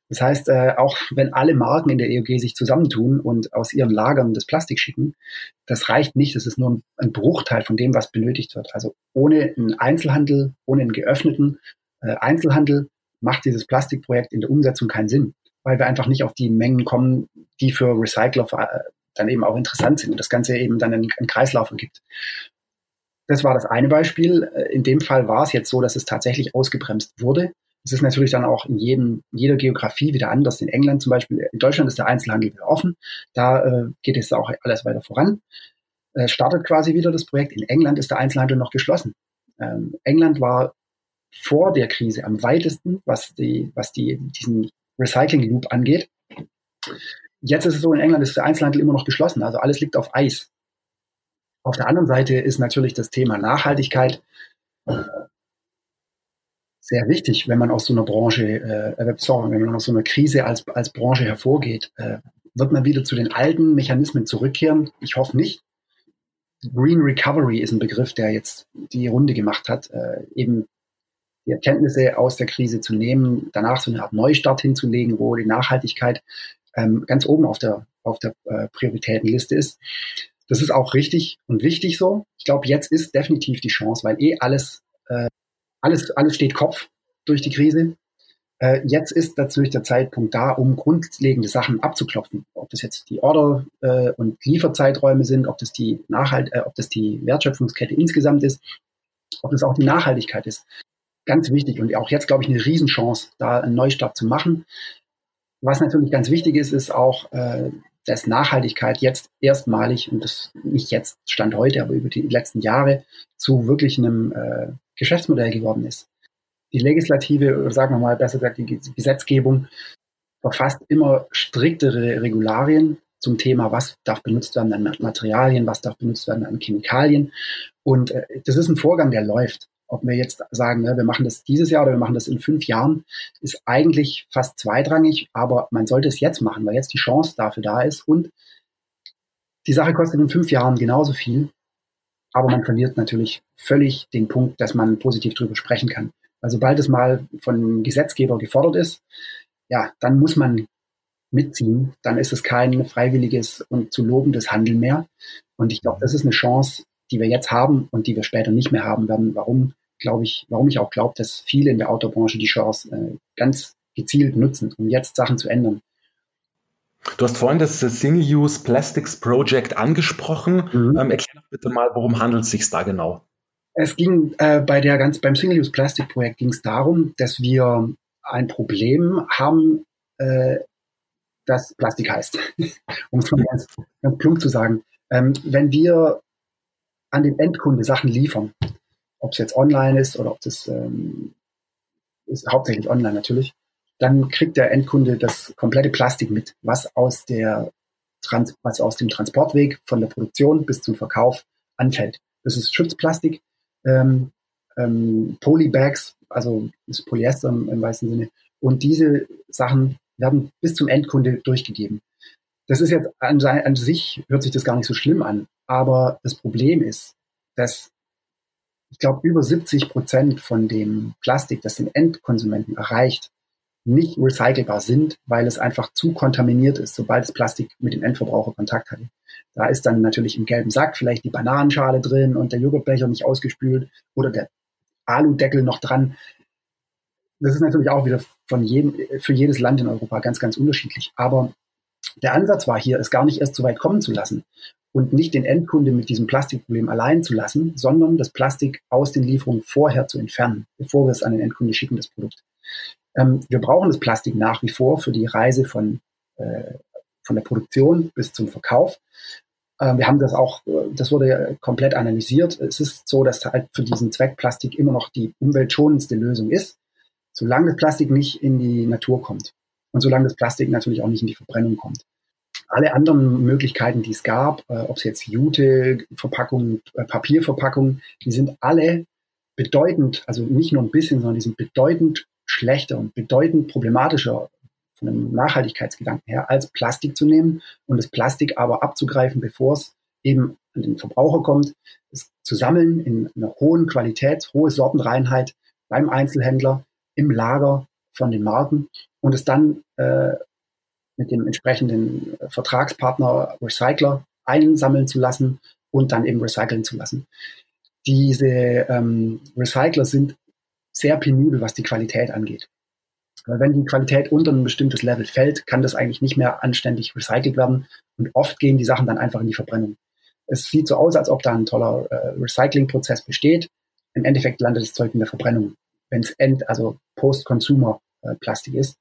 Das heißt, äh, auch wenn alle Marken in der EOG sich zusammentun und aus ihren Lagern das Plastik schicken, das reicht nicht. Das ist nur ein, ein Bruchteil von dem, was benötigt wird. Also ohne einen Einzelhandel, ohne einen geöffneten äh, Einzelhandel macht dieses Plastikprojekt in der Umsetzung keinen Sinn, weil wir einfach nicht auf die Mengen kommen, die für Recycler äh, dann eben auch interessant sind und das Ganze eben dann einen, einen Kreislauf ergibt. Das war das eine Beispiel. Äh, in dem Fall war es jetzt so, dass es tatsächlich ausgebremst wurde. Es ist natürlich dann auch in jedem, jeder Geografie wieder anders. In England zum Beispiel, in Deutschland ist der Einzelhandel wieder offen. Da äh, geht es auch alles weiter voran. Äh, startet quasi wieder das Projekt. In England ist der Einzelhandel noch geschlossen. Ähm, England war vor der Krise am weitesten, was die, was die, diesen Recycling Loop angeht. Jetzt ist es so, in England ist der Einzelhandel immer noch geschlossen. Also alles liegt auf Eis. Auf der anderen Seite ist natürlich das Thema Nachhaltigkeit sehr wichtig, wenn man aus so einer Branche, äh, sorry, wenn man aus so einer Krise als, als Branche hervorgeht. Äh, wird man wieder zu den alten Mechanismen zurückkehren? Ich hoffe nicht. Green Recovery ist ein Begriff, der jetzt die Runde gemacht hat, äh, eben die Erkenntnisse aus der Krise zu nehmen, danach so eine Art Neustart hinzulegen, wo die Nachhaltigkeit ähm, ganz oben auf der, auf der äh, Prioritätenliste ist. Das ist auch richtig und wichtig so. Ich glaube, jetzt ist definitiv die Chance, weil eh alles äh, alles, alles steht Kopf durch die Krise. Äh, jetzt ist natürlich der Zeitpunkt da, um grundlegende Sachen abzuklopfen. Ob das jetzt die Order- äh, und Lieferzeiträume sind, ob das die Nachhalt, äh, ob das die Wertschöpfungskette insgesamt ist, ob das auch die Nachhaltigkeit ist. Ganz wichtig und auch jetzt, glaube ich, eine Riesenchance, da einen Neustart zu machen. Was natürlich ganz wichtig ist, ist auch, äh, dass Nachhaltigkeit jetzt erstmalig, und das nicht jetzt Stand heute, aber über die letzten Jahre, zu wirklich einem äh, Geschäftsmodell geworden ist. Die Legislative, oder sagen wir mal besser gesagt, die Gesetzgebung verfasst immer striktere Regularien zum Thema, was darf benutzt werden an Materialien, was darf benutzt werden an Chemikalien. Und äh, das ist ein Vorgang, der läuft. Ob wir jetzt sagen, ne, wir machen das dieses Jahr oder wir machen das in fünf Jahren, ist eigentlich fast zweitrangig, aber man sollte es jetzt machen, weil jetzt die Chance dafür da ist und die Sache kostet in fünf Jahren genauso viel aber man verliert natürlich völlig den Punkt, dass man positiv drüber sprechen kann. Also sobald es mal von Gesetzgeber gefordert ist, ja, dann muss man mitziehen. Dann ist es kein freiwilliges und zu lobendes Handeln mehr. Und ich glaube, das ist eine Chance, die wir jetzt haben und die wir später nicht mehr haben werden. Warum glaube ich, warum ich auch glaube, dass viele in der Autobranche die Chance äh, ganz gezielt nutzen, um jetzt Sachen zu ändern. Du hast vorhin das Single-Use Plastics Project angesprochen. Mhm. Ähm, erklär doch bitte mal, worum handelt es sich da genau? Es ging äh, bei der ganz beim Single-Use Plastic Projekt ging es darum, dass wir ein Problem haben, äh, das Plastik heißt, [laughs] um es mal ganz, ganz plump zu sagen. Ähm, wenn wir an den Endkunde Sachen liefern, ob es jetzt online ist oder ob das ähm, ist hauptsächlich online natürlich, dann kriegt der Endkunde das komplette Plastik mit, was aus der Trans was aus dem Transportweg von der Produktion bis zum Verkauf anfällt. Das ist Schutzplastik, ähm, ähm, Polybags, also das Polyester im, im weißen Sinne. Und diese Sachen werden bis zum Endkunde durchgegeben. Das ist jetzt an, an sich, hört sich das gar nicht so schlimm an. Aber das Problem ist, dass ich glaube, über 70 Prozent von dem Plastik, das den Endkonsumenten erreicht, nicht recycelbar sind, weil es einfach zu kontaminiert ist, sobald das Plastik mit dem Endverbraucher Kontakt hat. Da ist dann natürlich im gelben Sack vielleicht die Bananenschale drin und der Joghurtbecher nicht ausgespült oder der Aludeckel noch dran. Das ist natürlich auch wieder von jedem, für jedes Land in Europa ganz, ganz unterschiedlich. Aber der Ansatz war hier, es gar nicht erst so weit kommen zu lassen und nicht den Endkunde mit diesem Plastikproblem allein zu lassen, sondern das Plastik aus den Lieferungen vorher zu entfernen, bevor wir es an den Endkunde schicken, das Produkt. Ähm, wir brauchen das Plastik nach wie vor für die Reise von, äh, von der Produktion bis zum Verkauf. Ähm, wir haben das auch, äh, das wurde komplett analysiert. Es ist so, dass halt für diesen Zweck Plastik immer noch die umweltschonendste Lösung ist, solange das Plastik nicht in die Natur kommt und solange das Plastik natürlich auch nicht in die Verbrennung kommt. Alle anderen Möglichkeiten, die es gab, äh, ob es jetzt Jute, Verpackungen, äh, Papierverpackungen, die sind alle bedeutend, also nicht nur ein bisschen, sondern die sind bedeutend schlechter und bedeutend problematischer von einem Nachhaltigkeitsgedanken her, als Plastik zu nehmen und das Plastik aber abzugreifen, bevor es eben an den Verbraucher kommt, es zu sammeln in einer hohen Qualität, hohe Sortenreinheit beim Einzelhändler, im Lager von den Marken und es dann äh, mit dem entsprechenden Vertragspartner Recycler einsammeln zu lassen und dann eben recyceln zu lassen. Diese ähm, Recycler sind sehr penibel, was die Qualität angeht. Weil wenn die Qualität unter ein bestimmtes Level fällt, kann das eigentlich nicht mehr anständig recycelt werden und oft gehen die Sachen dann einfach in die Verbrennung. Es sieht so aus, als ob da ein toller äh, Recyclingprozess besteht. Im Endeffekt landet das Zeug in der Verbrennung, wenn es end, also Post-Consumer-Plastik äh, ist.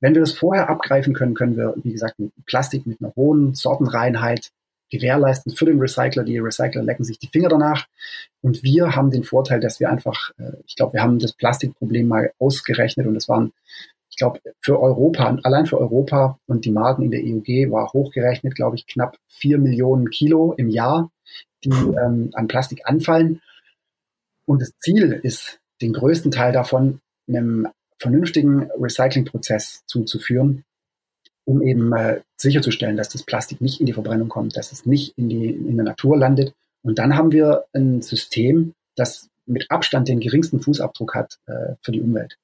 Wenn wir das vorher abgreifen können, können wir, wie gesagt, Plastik mit einer hohen Sortenreinheit gewährleisten für den Recycler. Die Recycler lecken sich die Finger danach. Und wir haben den Vorteil, dass wir einfach, äh, ich glaube, wir haben das Plastikproblem mal ausgerechnet und es waren, ich glaube, für Europa, allein für Europa und die Marken in der EUG war hochgerechnet, glaube ich, knapp vier Millionen Kilo im Jahr, die ähm, an Plastik anfallen. Und das Ziel ist, den größten Teil davon einem vernünftigen Recyclingprozess zuzuführen, um eben äh, sicherzustellen, dass das Plastik nicht in die Verbrennung kommt, dass es nicht in, die, in der Natur landet. Und dann haben wir ein System, das mit Abstand den geringsten Fußabdruck hat äh, für die Umwelt.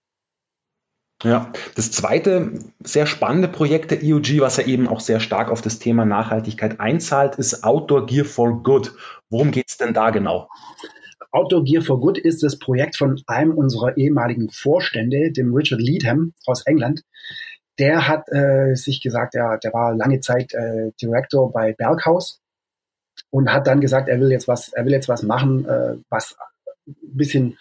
Ja, das zweite sehr spannende Projekt der EUG, was ja eben auch sehr stark auf das Thema Nachhaltigkeit einzahlt, ist Outdoor Gear for Good. Worum geht es denn da genau? Outdoor Gear for Good ist das Projekt von einem unserer ehemaligen Vorstände, dem Richard Leadham aus England der hat äh, sich gesagt, er, der war lange Zeit äh, Director bei Berghaus und hat dann gesagt, er will jetzt was, er will jetzt was machen, äh, was ein bisschen,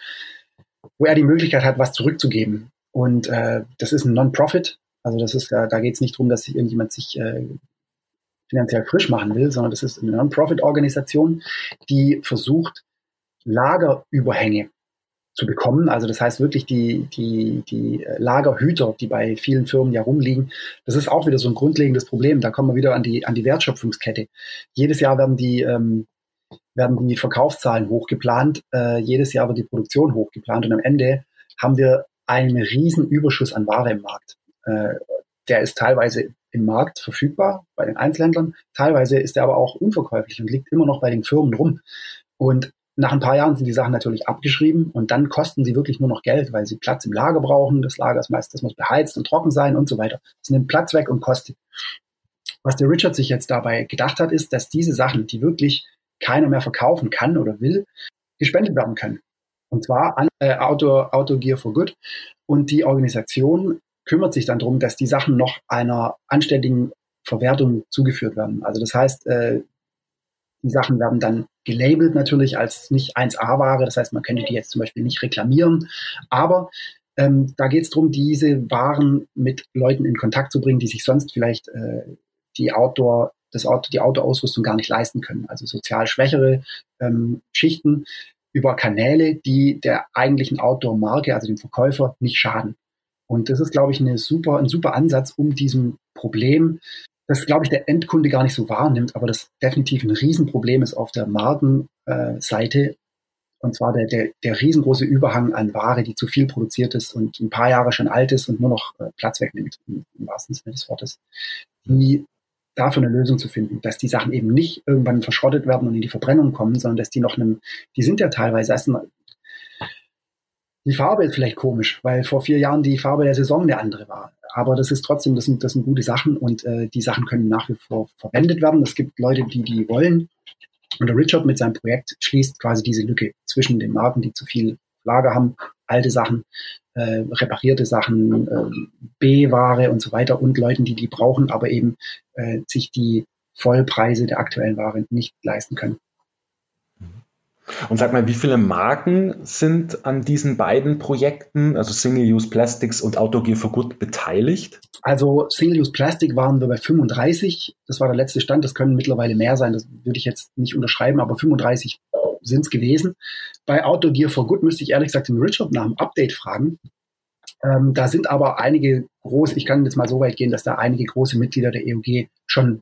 wo er die Möglichkeit hat, was zurückzugeben. Und äh, das ist ein Non-Profit. Also das ist, da, da geht es nicht darum, dass sich irgendjemand sich äh, finanziell frisch machen will, sondern das ist eine Non-Profit-Organisation, die versucht, Lagerüberhänge zu bekommen. Also das heißt wirklich die, die, die Lagerhüter, die bei vielen Firmen ja rumliegen, das ist auch wieder so ein grundlegendes Problem. Da kommen wir wieder an die, an die Wertschöpfungskette. Jedes Jahr werden die, ähm, werden die Verkaufszahlen hochgeplant, äh, jedes Jahr wird die Produktion hochgeplant und am Ende haben wir einen riesen Überschuss an Ware im Markt. Äh, der ist teilweise im Markt verfügbar bei den Einzelhändlern, teilweise ist er aber auch unverkäuflich und liegt immer noch bei den Firmen rum. Und nach ein paar Jahren sind die Sachen natürlich abgeschrieben und dann kosten sie wirklich nur noch Geld, weil sie Platz im Lager brauchen. Das Lager ist meist, das muss beheizt und trocken sein und so weiter. Das nimmt Platz weg und kostet. Was der Richard sich jetzt dabei gedacht hat, ist, dass diese Sachen, die wirklich keiner mehr verkaufen kann oder will, gespendet werden können. Und zwar an äh, Outdoor, Outdoor Gear for Good. Und die Organisation kümmert sich dann darum, dass die Sachen noch einer anständigen Verwertung zugeführt werden. Also das heißt, äh, die Sachen werden dann gelabelt natürlich als nicht 1A-Ware. Das heißt, man könnte die jetzt zum Beispiel nicht reklamieren. Aber ähm, da geht es darum, diese Waren mit Leuten in Kontakt zu bringen, die sich sonst vielleicht äh, die Outdoor, das Auto, die Autoausrüstung gar nicht leisten können. Also sozial schwächere ähm, Schichten über Kanäle, die der eigentlichen Outdoor-Marke, also dem Verkäufer, nicht schaden. Und das ist, glaube ich, eine super, ein super Ansatz, um diesem Problem das, glaube ich, der Endkunde gar nicht so wahrnimmt, aber das definitiv ein Riesenproblem ist auf der Markenseite. Und zwar der, der, der riesengroße Überhang an Ware, die zu viel produziert ist und ein paar Jahre schon alt ist und nur noch äh, Platz wegnimmt, im, im wahrsten Sinne des Wortes. Die dafür eine Lösung zu finden, dass die Sachen eben nicht irgendwann verschrottet werden und in die Verbrennung kommen, sondern dass die noch einem, die sind ja teilweise erst ein, die Farbe ist vielleicht komisch, weil vor vier Jahren die Farbe der Saison eine andere war. Aber das ist trotzdem, das sind, das sind gute Sachen und äh, die Sachen können nach wie vor verwendet werden. Es gibt Leute, die die wollen. Und der Richard mit seinem Projekt schließt quasi diese Lücke zwischen den Marken, die zu viel Lager haben, alte Sachen, äh, reparierte Sachen, äh, B-Ware und so weiter und Leuten, die die brauchen, aber eben äh, sich die Vollpreise der aktuellen Ware nicht leisten können. Und sag mal, wie viele Marken sind an diesen beiden Projekten, also Single-Use Plastics und Outdoor Gear for Good, beteiligt? Also Single-Use Plastic waren wir bei 35. Das war der letzte Stand. Das können mittlerweile mehr sein. Das würde ich jetzt nicht unterschreiben, aber 35 sind es gewesen. Bei Outdoor Gear for Good müsste ich ehrlich gesagt den Richard nach einem Update fragen. Ähm, da sind aber einige große, ich kann jetzt mal so weit gehen, dass da einige große Mitglieder der EUG schon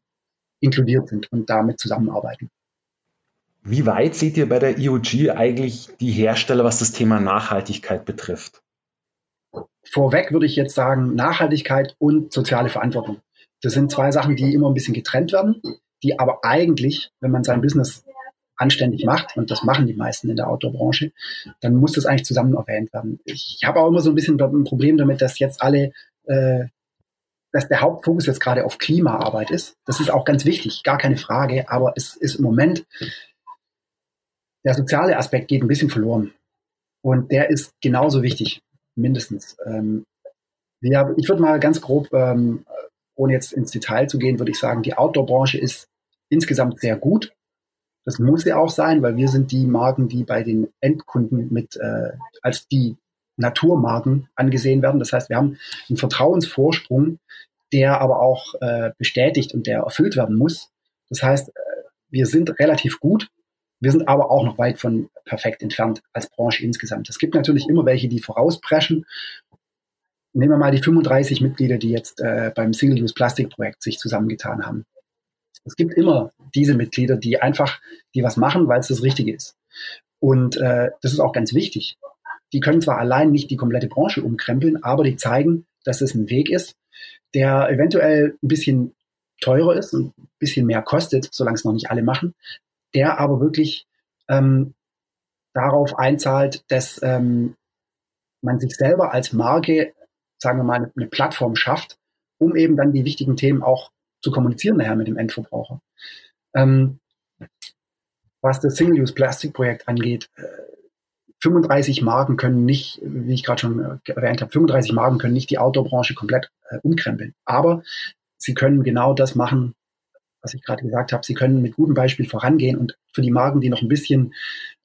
inkludiert sind und damit zusammenarbeiten. Wie weit seht ihr bei der EOG eigentlich die Hersteller, was das Thema Nachhaltigkeit betrifft? Vorweg würde ich jetzt sagen, Nachhaltigkeit und soziale Verantwortung. Das sind zwei Sachen, die immer ein bisschen getrennt werden, die aber eigentlich, wenn man sein Business anständig macht, und das machen die meisten in der Outdoor-Branche, dann muss das eigentlich zusammen erwähnt werden. Ich habe auch immer so ein bisschen ein Problem damit, dass jetzt alle, äh, dass der Hauptfokus jetzt gerade auf Klimaarbeit ist. Das ist auch ganz wichtig, gar keine Frage, aber es ist im Moment, der soziale Aspekt geht ein bisschen verloren. Und der ist genauso wichtig, mindestens. Ähm, wir, ich würde mal ganz grob, ähm, ohne jetzt ins Detail zu gehen, würde ich sagen, die Outdoor-Branche ist insgesamt sehr gut. Das muss ja auch sein, weil wir sind die Marken, die bei den Endkunden mit äh, als die Naturmarken angesehen werden. Das heißt, wir haben einen Vertrauensvorsprung, der aber auch äh, bestätigt und der erfüllt werden muss. Das heißt, äh, wir sind relativ gut. Wir sind aber auch noch weit von perfekt entfernt als Branche insgesamt. Es gibt natürlich immer welche, die vorauspreschen. Nehmen wir mal die 35 Mitglieder, die jetzt äh, beim Single-Use-Plastik-Projekt sich zusammengetan haben. Es gibt immer diese Mitglieder, die einfach, die was machen, weil es das Richtige ist. Und äh, das ist auch ganz wichtig. Die können zwar allein nicht die komplette Branche umkrempeln, aber die zeigen, dass es ein Weg ist, der eventuell ein bisschen teurer ist und ein bisschen mehr kostet, solange es noch nicht alle machen, der aber wirklich ähm, darauf einzahlt, dass ähm, man sich selber als Marke, sagen wir mal, eine Plattform schafft, um eben dann die wichtigen Themen auch zu kommunizieren nachher mit dem Endverbraucher. Ähm, was das Single-Use-Plastik-Projekt angeht, äh, 35 Marken können nicht, wie ich gerade schon äh, erwähnt habe, 35 Marken können nicht die Outdoor-Branche komplett äh, umkrempeln. Aber sie können genau das machen, was ich gerade gesagt habe. Sie können mit gutem Beispiel vorangehen und für die Marken, die noch ein bisschen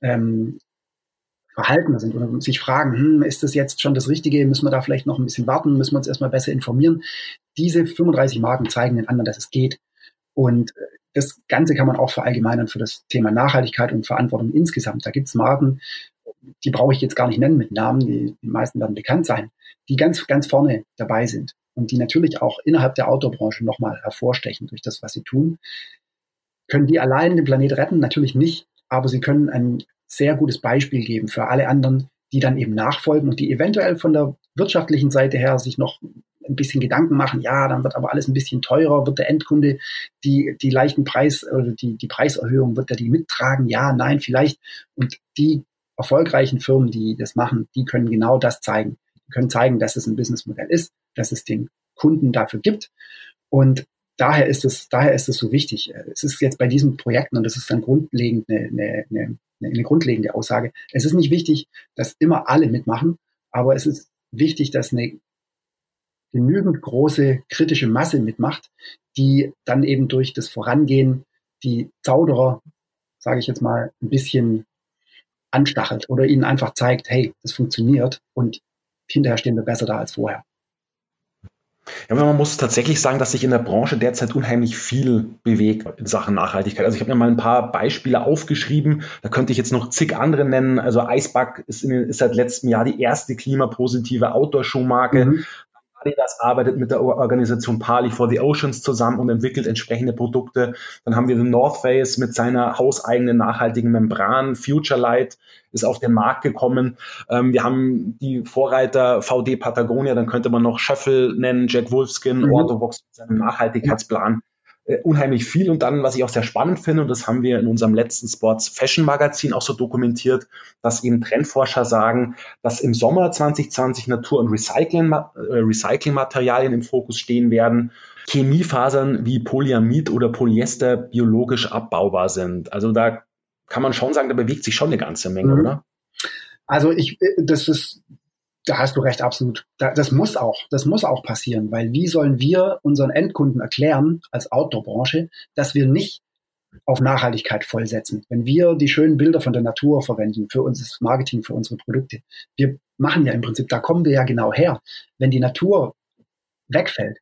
ähm, verhaltener sind oder sich fragen, hm, ist das jetzt schon das Richtige? Müssen wir da vielleicht noch ein bisschen warten? Müssen wir uns erstmal besser informieren? Diese 35 Marken zeigen den anderen, dass es geht. Und äh, das Ganze kann man auch verallgemeinern für das Thema Nachhaltigkeit und Verantwortung insgesamt. Da gibt es Marken, die brauche ich jetzt gar nicht nennen mit Namen, die, die meisten werden bekannt sein, die ganz, ganz vorne dabei sind und die natürlich auch innerhalb der Outdoor-Branche nochmal hervorstechen durch das, was sie tun. Können die allein den Planet retten? Natürlich nicht, aber sie können ein sehr gutes Beispiel geben für alle anderen, die dann eben nachfolgen und die eventuell von der wirtschaftlichen Seite her sich noch ein bisschen Gedanken machen, ja, dann wird aber alles ein bisschen teurer, wird der Endkunde die, die leichten Preis oder die, die Preiserhöhung, wird er die mittragen? Ja, nein, vielleicht. Und die erfolgreichen Firmen, die das machen, die können genau das zeigen. Die können zeigen, dass es ein Businessmodell ist, dass es den Kunden dafür gibt. Und daher ist es, daher ist es so wichtig. Es ist jetzt bei diesen Projekten, und das ist dann grundlegend eine, eine, eine, eine grundlegende Aussage, es ist nicht wichtig, dass immer alle mitmachen, aber es ist wichtig, dass eine genügend große kritische Masse mitmacht, die dann eben durch das Vorangehen die Zauderer, sage ich jetzt mal, ein bisschen anstachelt oder ihnen einfach zeigt, hey, das funktioniert und hinterher stehen wir besser da als vorher. Ja, man muss tatsächlich sagen, dass sich in der Branche derzeit unheimlich viel bewegt in Sachen Nachhaltigkeit. Also ich habe mir mal ein paar Beispiele aufgeschrieben. Da könnte ich jetzt noch zig andere nennen. Also Eisback ist, in, ist seit letztem Jahr die erste klimapositive Outdoor-Schuhmarke. Mhm. Adidas arbeitet mit der Organisation Pali for the Oceans zusammen und entwickelt entsprechende Produkte. Dann haben wir den North Face mit seiner hauseigenen nachhaltigen Membran. Future Light ist auf den Markt gekommen. Ähm, wir haben die Vorreiter VD Patagonia, dann könnte man noch Schöffel nennen, Jack Wolfskin, mhm. Orthovox mit seinem Nachhaltigkeitsplan äh, unheimlich viel. Und dann, was ich auch sehr spannend finde, und das haben wir in unserem letzten Sports Fashion Magazin auch so dokumentiert, dass eben Trendforscher sagen, dass im Sommer 2020 Natur- und Recycling, äh, Recyclingmaterialien im Fokus stehen werden. Chemiefasern wie Polyamid oder Polyester biologisch abbaubar sind. Also da kann man schon sagen, da bewegt sich schon eine ganze Menge, mhm. oder? Also ich, äh, das ist da hast du recht, absolut. das muss auch, das muss auch passieren, weil wie sollen wir unseren Endkunden erklären als Outdoor-Branche, dass wir nicht auf Nachhaltigkeit vollsetzen. Wenn wir die schönen Bilder von der Natur verwenden für unser Marketing, für unsere Produkte. Wir machen ja im Prinzip, da kommen wir ja genau her. Wenn die Natur wegfällt,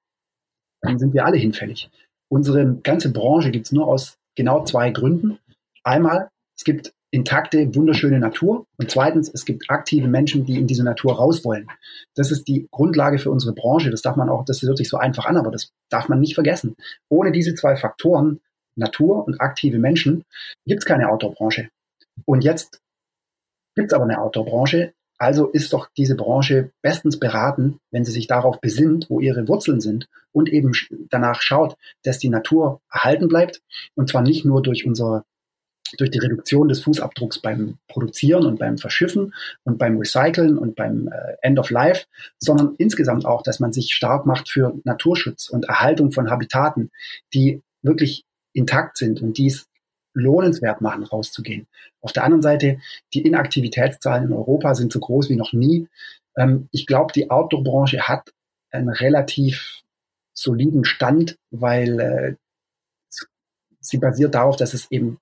dann sind wir alle hinfällig. Unsere ganze Branche gibt es nur aus genau zwei Gründen. Einmal, es gibt intakte, wunderschöne Natur. Und zweitens, es gibt aktive Menschen, die in diese Natur raus wollen. Das ist die Grundlage für unsere Branche. Das darf man auch, das hört sich so einfach an, aber das darf man nicht vergessen. Ohne diese zwei Faktoren Natur und aktive Menschen gibt es keine Outdoor-Branche. Und jetzt gibt es aber eine Outdoor-Branche. Also ist doch diese Branche bestens beraten, wenn sie sich darauf besinnt, wo ihre Wurzeln sind und eben danach schaut, dass die Natur erhalten bleibt. Und zwar nicht nur durch unser durch die Reduktion des Fußabdrucks beim Produzieren und beim Verschiffen und beim Recyceln und beim äh, End of Life, sondern insgesamt auch, dass man sich stark macht für Naturschutz und Erhaltung von Habitaten, die wirklich intakt sind und die es lohnenswert machen, rauszugehen. Auf der anderen Seite, die Inaktivitätszahlen in Europa sind so groß wie noch nie. Ähm, ich glaube, die Outdoor-Branche hat einen relativ soliden Stand, weil äh, sie basiert darauf, dass es eben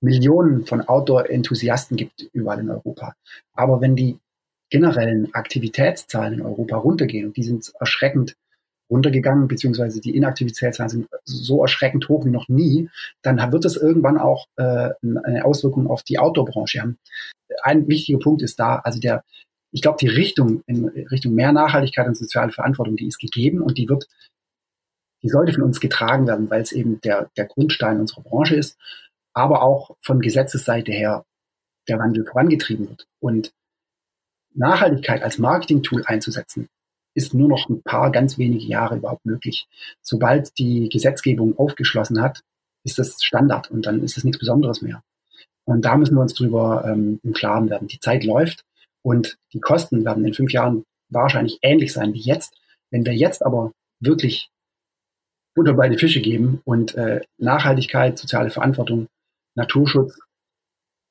Millionen von Outdoor-Enthusiasten gibt überall in Europa. Aber wenn die generellen Aktivitätszahlen in Europa runtergehen, und die sind erschreckend runtergegangen, beziehungsweise die Inaktivitätszahlen sind so erschreckend hoch wie noch nie, dann wird es irgendwann auch äh, eine Auswirkung auf die Outdoor-Branche haben. Ein wichtiger Punkt ist da, also der, ich glaube, die Richtung in Richtung mehr Nachhaltigkeit und soziale Verantwortung, die ist gegeben und die wird, die sollte von uns getragen werden, weil es eben der, der Grundstein unserer Branche ist aber auch von Gesetzesseite her der Wandel vorangetrieben wird. Und Nachhaltigkeit als Marketing-Tool einzusetzen, ist nur noch ein paar ganz wenige Jahre überhaupt möglich. Sobald die Gesetzgebung aufgeschlossen hat, ist das Standard und dann ist es nichts Besonderes mehr. Und da müssen wir uns drüber ähm, im Klaren werden. Die Zeit läuft und die Kosten werden in fünf Jahren wahrscheinlich ähnlich sein wie jetzt. Wenn wir jetzt aber wirklich Butter bei die Fische geben und äh, Nachhaltigkeit, soziale Verantwortung Naturschutz,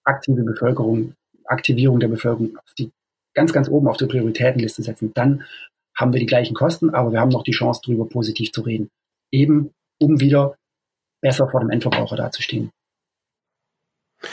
aktive Bevölkerung, Aktivierung der Bevölkerung auf die ganz, ganz oben auf der Prioritätenliste setzen, dann haben wir die gleichen Kosten, aber wir haben noch die Chance, darüber positiv zu reden. Eben, um wieder besser vor dem Endverbraucher dazustehen.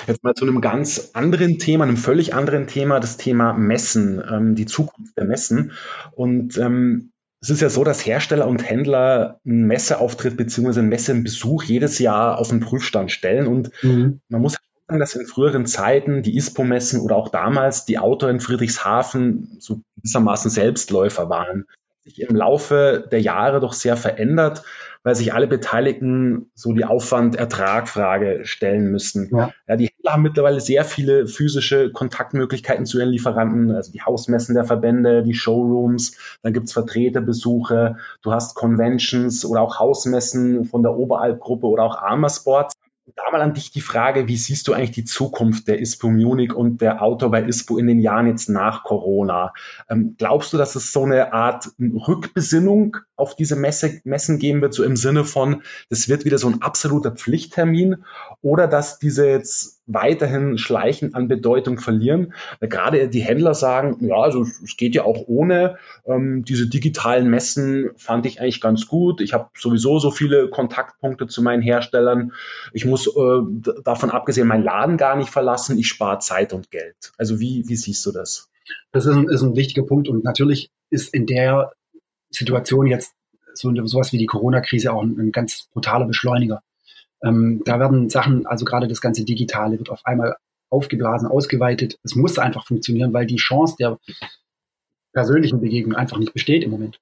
Jetzt mal zu einem ganz anderen Thema, einem völlig anderen Thema, das Thema Messen, ähm, die Zukunft der Messen. Und ähm, es ist ja so, dass Hersteller und Händler einen Messeauftritt bzw. einen Messebesuch jedes Jahr auf den Prüfstand stellen. Und mhm. man muss sagen, dass in früheren Zeiten die ISPO-Messen oder auch damals die Autor in Friedrichshafen so gewissermaßen Selbstläufer waren. Sich im Laufe der Jahre doch sehr verändert weil sich alle Beteiligten so die Aufwand-Ertrag-Frage stellen müssen. Ja. ja. die Händler haben mittlerweile sehr viele physische Kontaktmöglichkeiten zu ihren Lieferanten, also die Hausmessen der Verbände, die Showrooms, dann gibt's Vertreterbesuche, du hast Conventions oder auch Hausmessen von der Oberalp-Gruppe oder auch Arma Sports da mal an dich die Frage, wie siehst du eigentlich die Zukunft der ISPO Munich und der Auto bei ISPO in den Jahren jetzt nach Corona? Ähm, glaubst du, dass es so eine Art Rückbesinnung auf diese Messe, Messen geben wird, so im Sinne von, das wird wieder so ein absoluter Pflichttermin oder dass diese jetzt weiterhin schleichend an Bedeutung verlieren. Weil gerade die Händler sagen, ja, also es geht ja auch ohne. Ähm, diese digitalen Messen fand ich eigentlich ganz gut. Ich habe sowieso so viele Kontaktpunkte zu meinen Herstellern. Ich muss äh, davon abgesehen meinen Laden gar nicht verlassen. Ich spare Zeit und Geld. Also wie, wie siehst du das? Das ist ein, ist ein wichtiger Punkt und natürlich ist in der Situation jetzt so sowas wie die Corona-Krise auch ein, ein ganz brutaler Beschleuniger. Ähm, da werden Sachen, also gerade das ganze Digitale wird auf einmal aufgeblasen, ausgeweitet. Es muss einfach funktionieren, weil die Chance der persönlichen Begegnung einfach nicht besteht im Moment.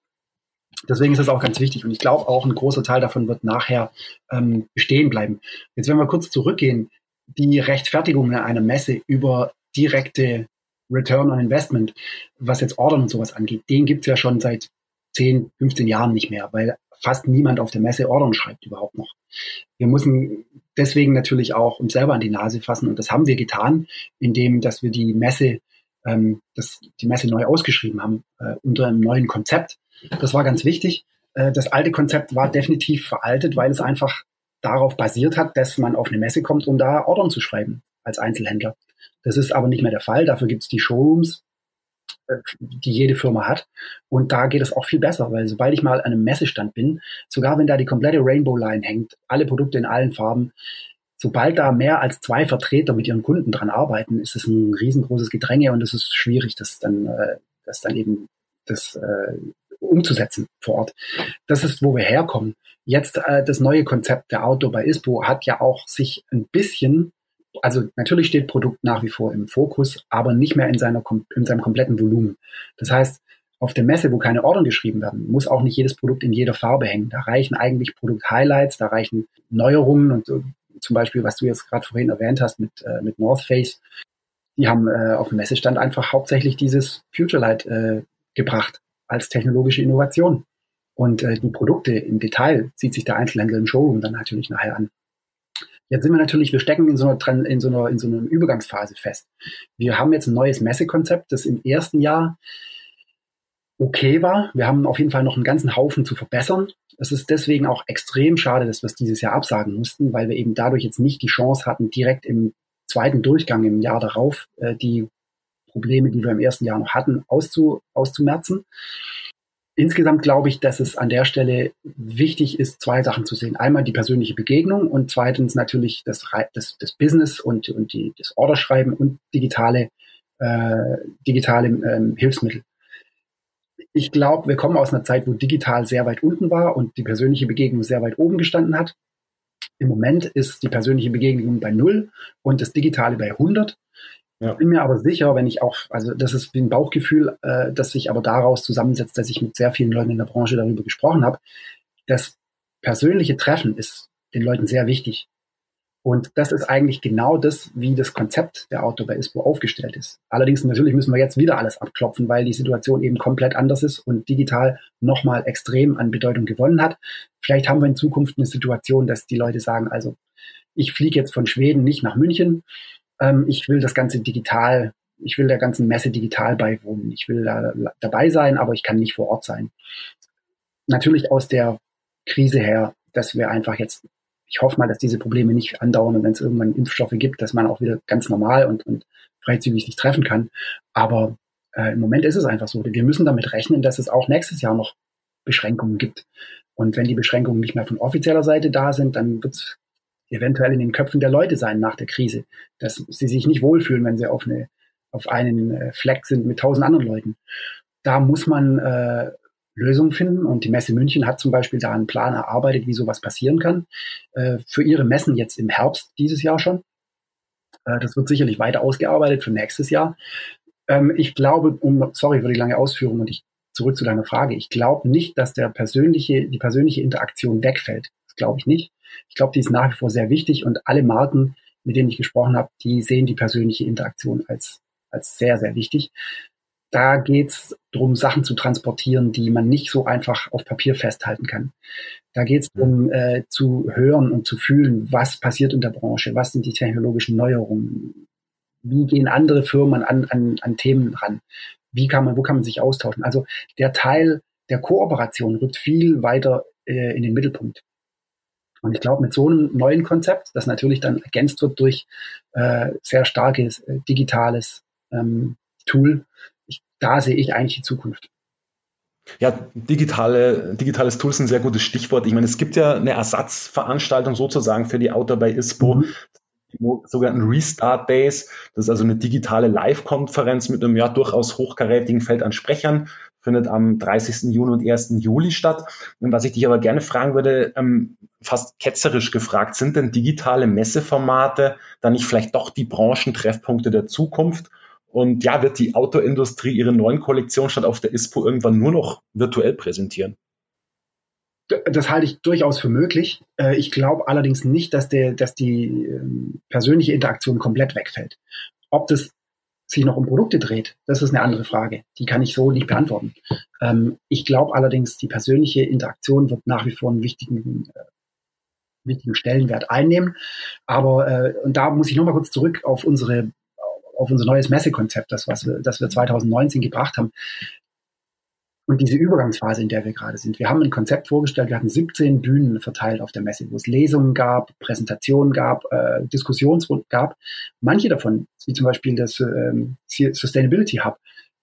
Deswegen ist das auch ganz wichtig. Und ich glaube auch, ein großer Teil davon wird nachher ähm, bestehen bleiben. Jetzt, wenn wir kurz zurückgehen, die Rechtfertigung einer Messe über direkte Return on Investment, was jetzt Ordern und sowas angeht, den gibt es ja schon seit 10, 15 Jahren nicht mehr, weil fast niemand auf der Messe Ordern schreibt überhaupt noch. Wir müssen deswegen natürlich auch uns selber an die Nase fassen und das haben wir getan, indem dass wir die Messe, ähm, das, die Messe neu ausgeschrieben haben äh, unter einem neuen Konzept. Das war ganz wichtig. Äh, das alte Konzept war definitiv veraltet, weil es einfach darauf basiert hat, dass man auf eine Messe kommt, um da Ordern zu schreiben als Einzelhändler. Das ist aber nicht mehr der Fall. Dafür gibt es die Showrooms, die jede Firma hat. Und da geht es auch viel besser, weil sobald ich mal an einem Messestand bin, sogar wenn da die komplette Rainbow Line hängt, alle Produkte in allen Farben, sobald da mehr als zwei Vertreter mit ihren Kunden dran arbeiten, ist es ein riesengroßes Gedränge und es ist schwierig, das dann, äh, das dann eben das äh, umzusetzen vor Ort. Das ist, wo wir herkommen. Jetzt äh, das neue Konzept der Auto bei ISPO hat ja auch sich ein bisschen also natürlich steht Produkt nach wie vor im Fokus, aber nicht mehr in, seiner, in seinem kompletten Volumen. Das heißt, Auf der Messe, wo keine Ordern geschrieben werden, muss auch nicht jedes Produkt in jeder Farbe hängen. Da reichen eigentlich Produkt-Highlights, da reichen Neuerungen und äh, zum Beispiel, was du jetzt gerade vorhin erwähnt hast mit, äh, mit North Face, die haben äh, auf dem Messestand einfach hauptsächlich dieses Future Light äh, gebracht als technologische Innovation. Und äh, die Produkte im Detail zieht sich der Einzelhändler im Showroom dann natürlich nachher an. Jetzt sind wir natürlich, wir stecken in so einer, in so einer, in so einer Übergangsphase fest. Wir haben jetzt ein neues Messekonzept, das im ersten Jahr okay war. Wir haben auf jeden Fall noch einen ganzen Haufen zu verbessern. Es ist deswegen auch extrem schade, dass wir es dieses Jahr absagen mussten, weil wir eben dadurch jetzt nicht die Chance hatten, direkt im zweiten Durchgang im Jahr darauf äh, die Probleme, die wir im ersten Jahr noch hatten, auszu, auszumerzen. Insgesamt glaube ich, dass es an der Stelle wichtig ist, zwei Sachen zu sehen. Einmal die persönliche Begegnung und zweitens natürlich das, das, das Business und, und die, das Orderschreiben und digitale, äh, digitale ähm, Hilfsmittel. Ich glaube, wir kommen aus einer Zeit, wo digital sehr weit unten war und die persönliche Begegnung sehr weit oben gestanden hat. Im Moment ist die persönliche Begegnung bei null und das Digitale bei 100. Ja. Bin mir aber sicher, wenn ich auch, also das ist ein Bauchgefühl, äh, das sich aber daraus zusammensetzt, dass ich mit sehr vielen Leuten in der Branche darüber gesprochen habe. Das persönliche Treffen ist den Leuten sehr wichtig. Und das ist eigentlich genau das, wie das Konzept der Outdoor bei ISPO aufgestellt ist. Allerdings natürlich müssen wir jetzt wieder alles abklopfen, weil die Situation eben komplett anders ist und digital nochmal extrem an Bedeutung gewonnen hat. Vielleicht haben wir in Zukunft eine Situation, dass die Leute sagen, also ich fliege jetzt von Schweden nicht nach München, ähm, ich will das Ganze digital, ich will der ganzen Messe digital beiwohnen. Ich will da dabei sein, aber ich kann nicht vor Ort sein. Natürlich aus der Krise her, dass wir einfach jetzt, ich hoffe mal, dass diese Probleme nicht andauern und wenn es irgendwann Impfstoffe gibt, dass man auch wieder ganz normal und, und freizügig sich treffen kann. Aber äh, im Moment ist es einfach so. Wir müssen damit rechnen, dass es auch nächstes Jahr noch Beschränkungen gibt. Und wenn die Beschränkungen nicht mehr von offizieller Seite da sind, dann wird es eventuell in den Köpfen der Leute sein nach der Krise, dass sie sich nicht wohlfühlen, wenn sie auf, eine, auf einen äh, Fleck sind mit tausend anderen Leuten. Da muss man äh, Lösungen finden und die Messe München hat zum Beispiel da einen Plan erarbeitet, wie sowas passieren kann. Äh, für ihre Messen jetzt im Herbst dieses Jahr schon. Äh, das wird sicherlich weiter ausgearbeitet für nächstes Jahr. Ähm, ich glaube, um, sorry für die lange Ausführung und ich zurück zu deiner Frage. Ich glaube nicht, dass der persönliche, die persönliche Interaktion wegfällt. Das glaube ich nicht. Ich glaube, die ist nach wie vor sehr wichtig und alle Marken, mit denen ich gesprochen habe, die sehen die persönliche Interaktion als, als sehr, sehr wichtig. Da geht's darum, Sachen zu transportieren, die man nicht so einfach auf Papier festhalten kann. Da geht's darum, äh, zu hören und zu fühlen, was passiert in der Branche, was sind die technologischen Neuerungen, wie gehen andere Firmen an, an, an Themen ran, wie kann man, wo kann man sich austauschen. Also der Teil der Kooperation rückt viel weiter äh, in den Mittelpunkt. Und ich glaube, mit so einem neuen Konzept, das natürlich dann ergänzt wird durch äh, sehr starkes äh, digitales ähm, Tool, ich, da sehe ich eigentlich die Zukunft. Ja, digitale, digitales Tool ist ein sehr gutes Stichwort. Ich meine, es gibt ja eine Ersatzveranstaltung sozusagen für die Autor bei ISPO, mhm. die sogenannten Restart Days. Das ist also eine digitale Live-Konferenz mit einem ja durchaus hochkarätigen Feld an Sprechern findet am 30. Juni und 1. Juli statt. Und was ich dich aber gerne fragen würde, ähm, fast ketzerisch gefragt, sind denn digitale Messeformate dann nicht vielleicht doch die Branchentreffpunkte der Zukunft? Und ja, wird die Autoindustrie ihre neuen Kollektionen statt auf der ISPO irgendwann nur noch virtuell präsentieren? Das halte ich durchaus für möglich. Äh, ich glaube allerdings nicht, dass, der, dass die ähm, persönliche Interaktion komplett wegfällt. Ob das sich noch um Produkte dreht, das ist eine andere Frage. Die kann ich so nicht beantworten. Ähm, ich glaube allerdings, die persönliche Interaktion wird nach wie vor einen wichtigen, äh, wichtigen Stellenwert einnehmen. Aber äh, und da muss ich nochmal kurz zurück auf unsere auf unser neues Messekonzept, das was wir, das wir 2019 gebracht haben und diese Übergangsphase, in der wir gerade sind. Wir haben ein Konzept vorgestellt, wir hatten 17 Bühnen verteilt auf der Messe, wo es Lesungen gab, Präsentationen gab, äh, Diskussionsrunden gab. Manche davon, wie zum Beispiel das ähm, Sustainability Hub,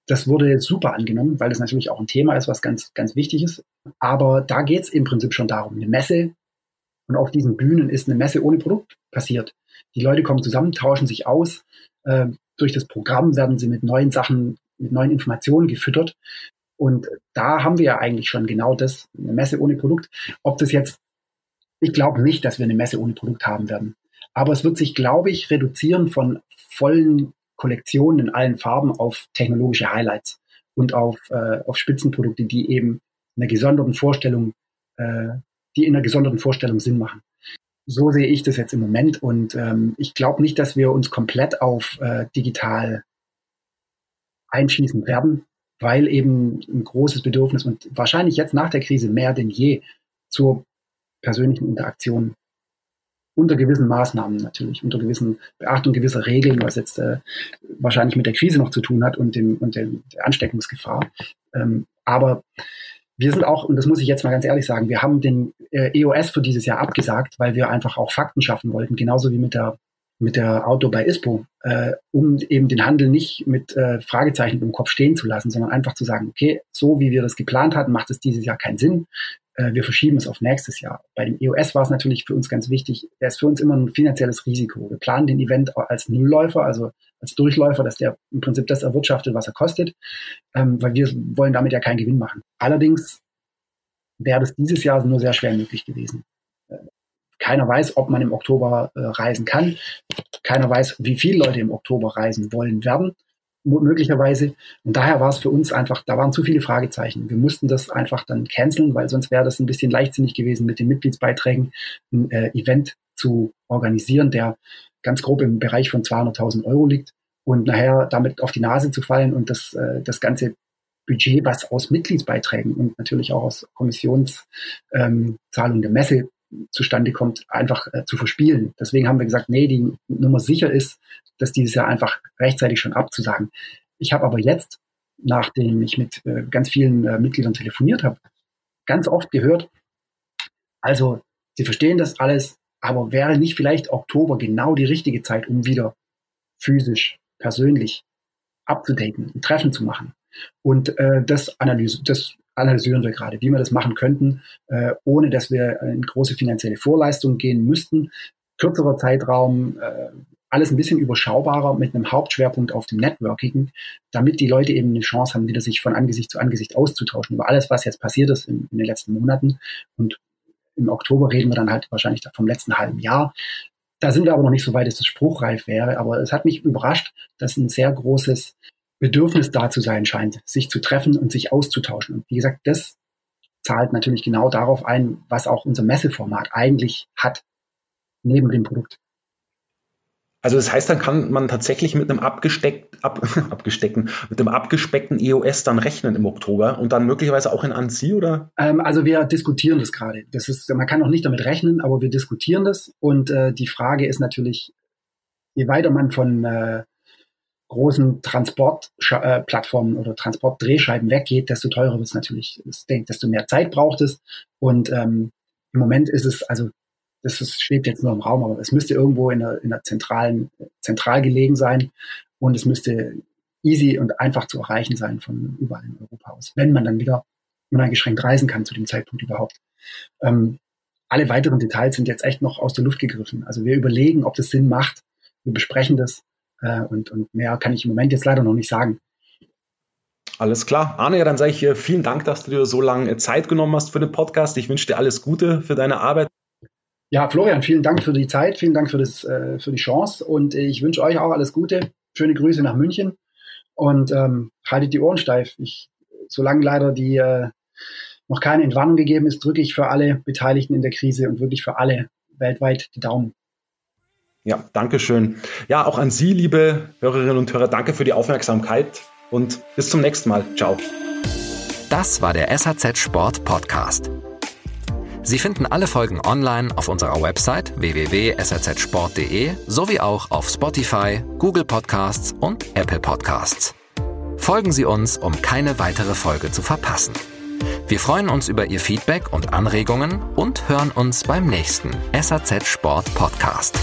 das wurde super angenommen, weil das natürlich auch ein Thema ist, was ganz, ganz wichtig ist. Aber da geht es im Prinzip schon darum, eine Messe und auf diesen Bühnen ist eine Messe ohne Produkt passiert. Die Leute kommen zusammen, tauschen sich aus. Äh, durch das Programm werden sie mit neuen Sachen, mit neuen Informationen gefüttert. Und da haben wir ja eigentlich schon genau das, eine Messe ohne Produkt. Ob das jetzt, ich glaube nicht, dass wir eine Messe ohne Produkt haben werden. Aber es wird sich, glaube ich, reduzieren von vollen Kollektionen in allen Farben auf technologische Highlights. und auf, äh, auf Spitzenprodukte, die eben in einer gesonderten Vorstellung, äh, die in einer gesonderten Vorstellung Sinn machen. So sehe ich das jetzt im Moment und ähm, ich glaube nicht, dass wir uns komplett auf äh, digital einschließen werden, weil eben ein großes Bedürfnis und wahrscheinlich jetzt nach der Krise mehr denn je zur persönlichen Interaktion unter gewissen Maßnahmen natürlich, unter gewissen Beachtung gewisser Regeln, was jetzt äh, wahrscheinlich mit der Krise noch zu tun hat und dem und dem, der Ansteckungsgefahr. Ähm, aber wir sind auch, und das muss ich jetzt mal ganz ehrlich sagen, wir haben den äh, EOS für dieses Jahr abgesagt, weil wir einfach auch Fakten schaffen wollten, genauso wie mit der mit der Auto bei ISPO, äh, um eben den Handel nicht mit äh, Fragezeichen im Kopf stehen zu lassen, sondern einfach zu sagen, okay, so wie wir das geplant hatten, macht es dieses Jahr keinen Sinn. Äh, wir verschieben es auf nächstes Jahr. Bei dem EOS war es natürlich für uns ganz wichtig, er ist für uns immer ein finanzielles Risiko. Wir planen den Event als Nullläufer, also als Durchläufer, dass der im Prinzip das erwirtschaftet, was er kostet, ähm, weil wir wollen damit ja keinen Gewinn machen. Allerdings wäre das dieses Jahr nur sehr schwer möglich gewesen. Keiner weiß, ob man im Oktober äh, reisen kann. Keiner weiß, wie viele Leute im Oktober reisen wollen werden, möglicherweise. Und daher war es für uns einfach, da waren zu viele Fragezeichen. Wir mussten das einfach dann canceln, weil sonst wäre das ein bisschen leichtsinnig gewesen, mit den Mitgliedsbeiträgen ein äh, Event zu organisieren, der ganz grob im Bereich von 200.000 Euro liegt und nachher damit auf die Nase zu fallen und das, äh, das ganze Budget, was aus Mitgliedsbeiträgen und natürlich auch aus Kommissionszahlungen ähm, der Messe zustande kommt, einfach äh, zu verspielen. Deswegen haben wir gesagt, nee, die Nummer sicher ist, dass dieses Jahr einfach rechtzeitig schon abzusagen. Ich habe aber jetzt, nachdem ich mit äh, ganz vielen äh, Mitgliedern telefoniert habe, ganz oft gehört, also sie verstehen das alles, aber wäre nicht vielleicht Oktober genau die richtige Zeit, um wieder physisch, persönlich abzudaten, ein Treffen zu machen? Und äh, das, Analyse, das analysieren wir gerade, wie wir das machen könnten, äh, ohne dass wir in große finanzielle Vorleistungen gehen müssten. Kürzerer Zeitraum, äh, alles ein bisschen überschaubarer mit einem Hauptschwerpunkt auf dem Networking, damit die Leute eben eine Chance haben, wieder sich von Angesicht zu Angesicht auszutauschen über alles, was jetzt passiert ist in, in den letzten Monaten. Und im Oktober reden wir dann halt wahrscheinlich vom letzten halben Jahr. Da sind wir aber noch nicht so weit, dass es spruchreif wäre. Aber es hat mich überrascht, dass ein sehr großes Bedürfnis da zu sein scheint, sich zu treffen und sich auszutauschen. Und wie gesagt, das zahlt natürlich genau darauf ein, was auch unser Messeformat eigentlich hat, neben dem Produkt. Also das heißt, dann kann man tatsächlich mit einem abgesteckt, ab, [laughs] abgesteckten, mit einem abgespeckten EOS dann rechnen im Oktober und dann möglicherweise auch in Annecy, oder? Ähm, also wir diskutieren das gerade. Das ist, man kann noch nicht damit rechnen, aber wir diskutieren das. Und äh, die Frage ist natürlich, je weiter man von äh, großen Transportplattformen oder Transportdrehscheiben weggeht, desto teurer wird es natürlich. desto mehr Zeit braucht es. Und ähm, im Moment ist es, also das ist, schwebt jetzt nur im Raum, aber es müsste irgendwo in der, in der zentralen, zentral gelegen sein und es müsste easy und einfach zu erreichen sein von überall in Europa aus, wenn man dann wieder uneingeschränkt reisen kann zu dem Zeitpunkt überhaupt. Ähm, alle weiteren Details sind jetzt echt noch aus der Luft gegriffen. Also wir überlegen, ob das Sinn macht. Wir besprechen das äh, und, und mehr kann ich im Moment jetzt leider noch nicht sagen. Alles klar. Arne, ja, dann sage ich vielen Dank, dass du dir so lange Zeit genommen hast für den Podcast. Ich wünsche dir alles Gute für deine Arbeit. Ja, Florian, vielen Dank für die Zeit, vielen Dank für, das, äh, für die Chance und ich wünsche euch auch alles Gute. Schöne Grüße nach München und ähm, haltet die Ohren steif. Ich, solange leider die äh, noch keine Entwarnung gegeben ist, drücke ich für alle Beteiligten in der Krise und wirklich für alle weltweit die Daumen. Ja, danke schön. Ja, auch an Sie, liebe Hörerinnen und Hörer, danke für die Aufmerksamkeit und bis zum nächsten Mal. Ciao. Das war der SAZ Sport Podcast. Sie finden alle Folgen online auf unserer Website www.sazsport.de sowie auch auf Spotify, Google Podcasts und Apple Podcasts. Folgen Sie uns, um keine weitere Folge zu verpassen. Wir freuen uns über Ihr Feedback und Anregungen und hören uns beim nächsten SAZ Sport Podcast.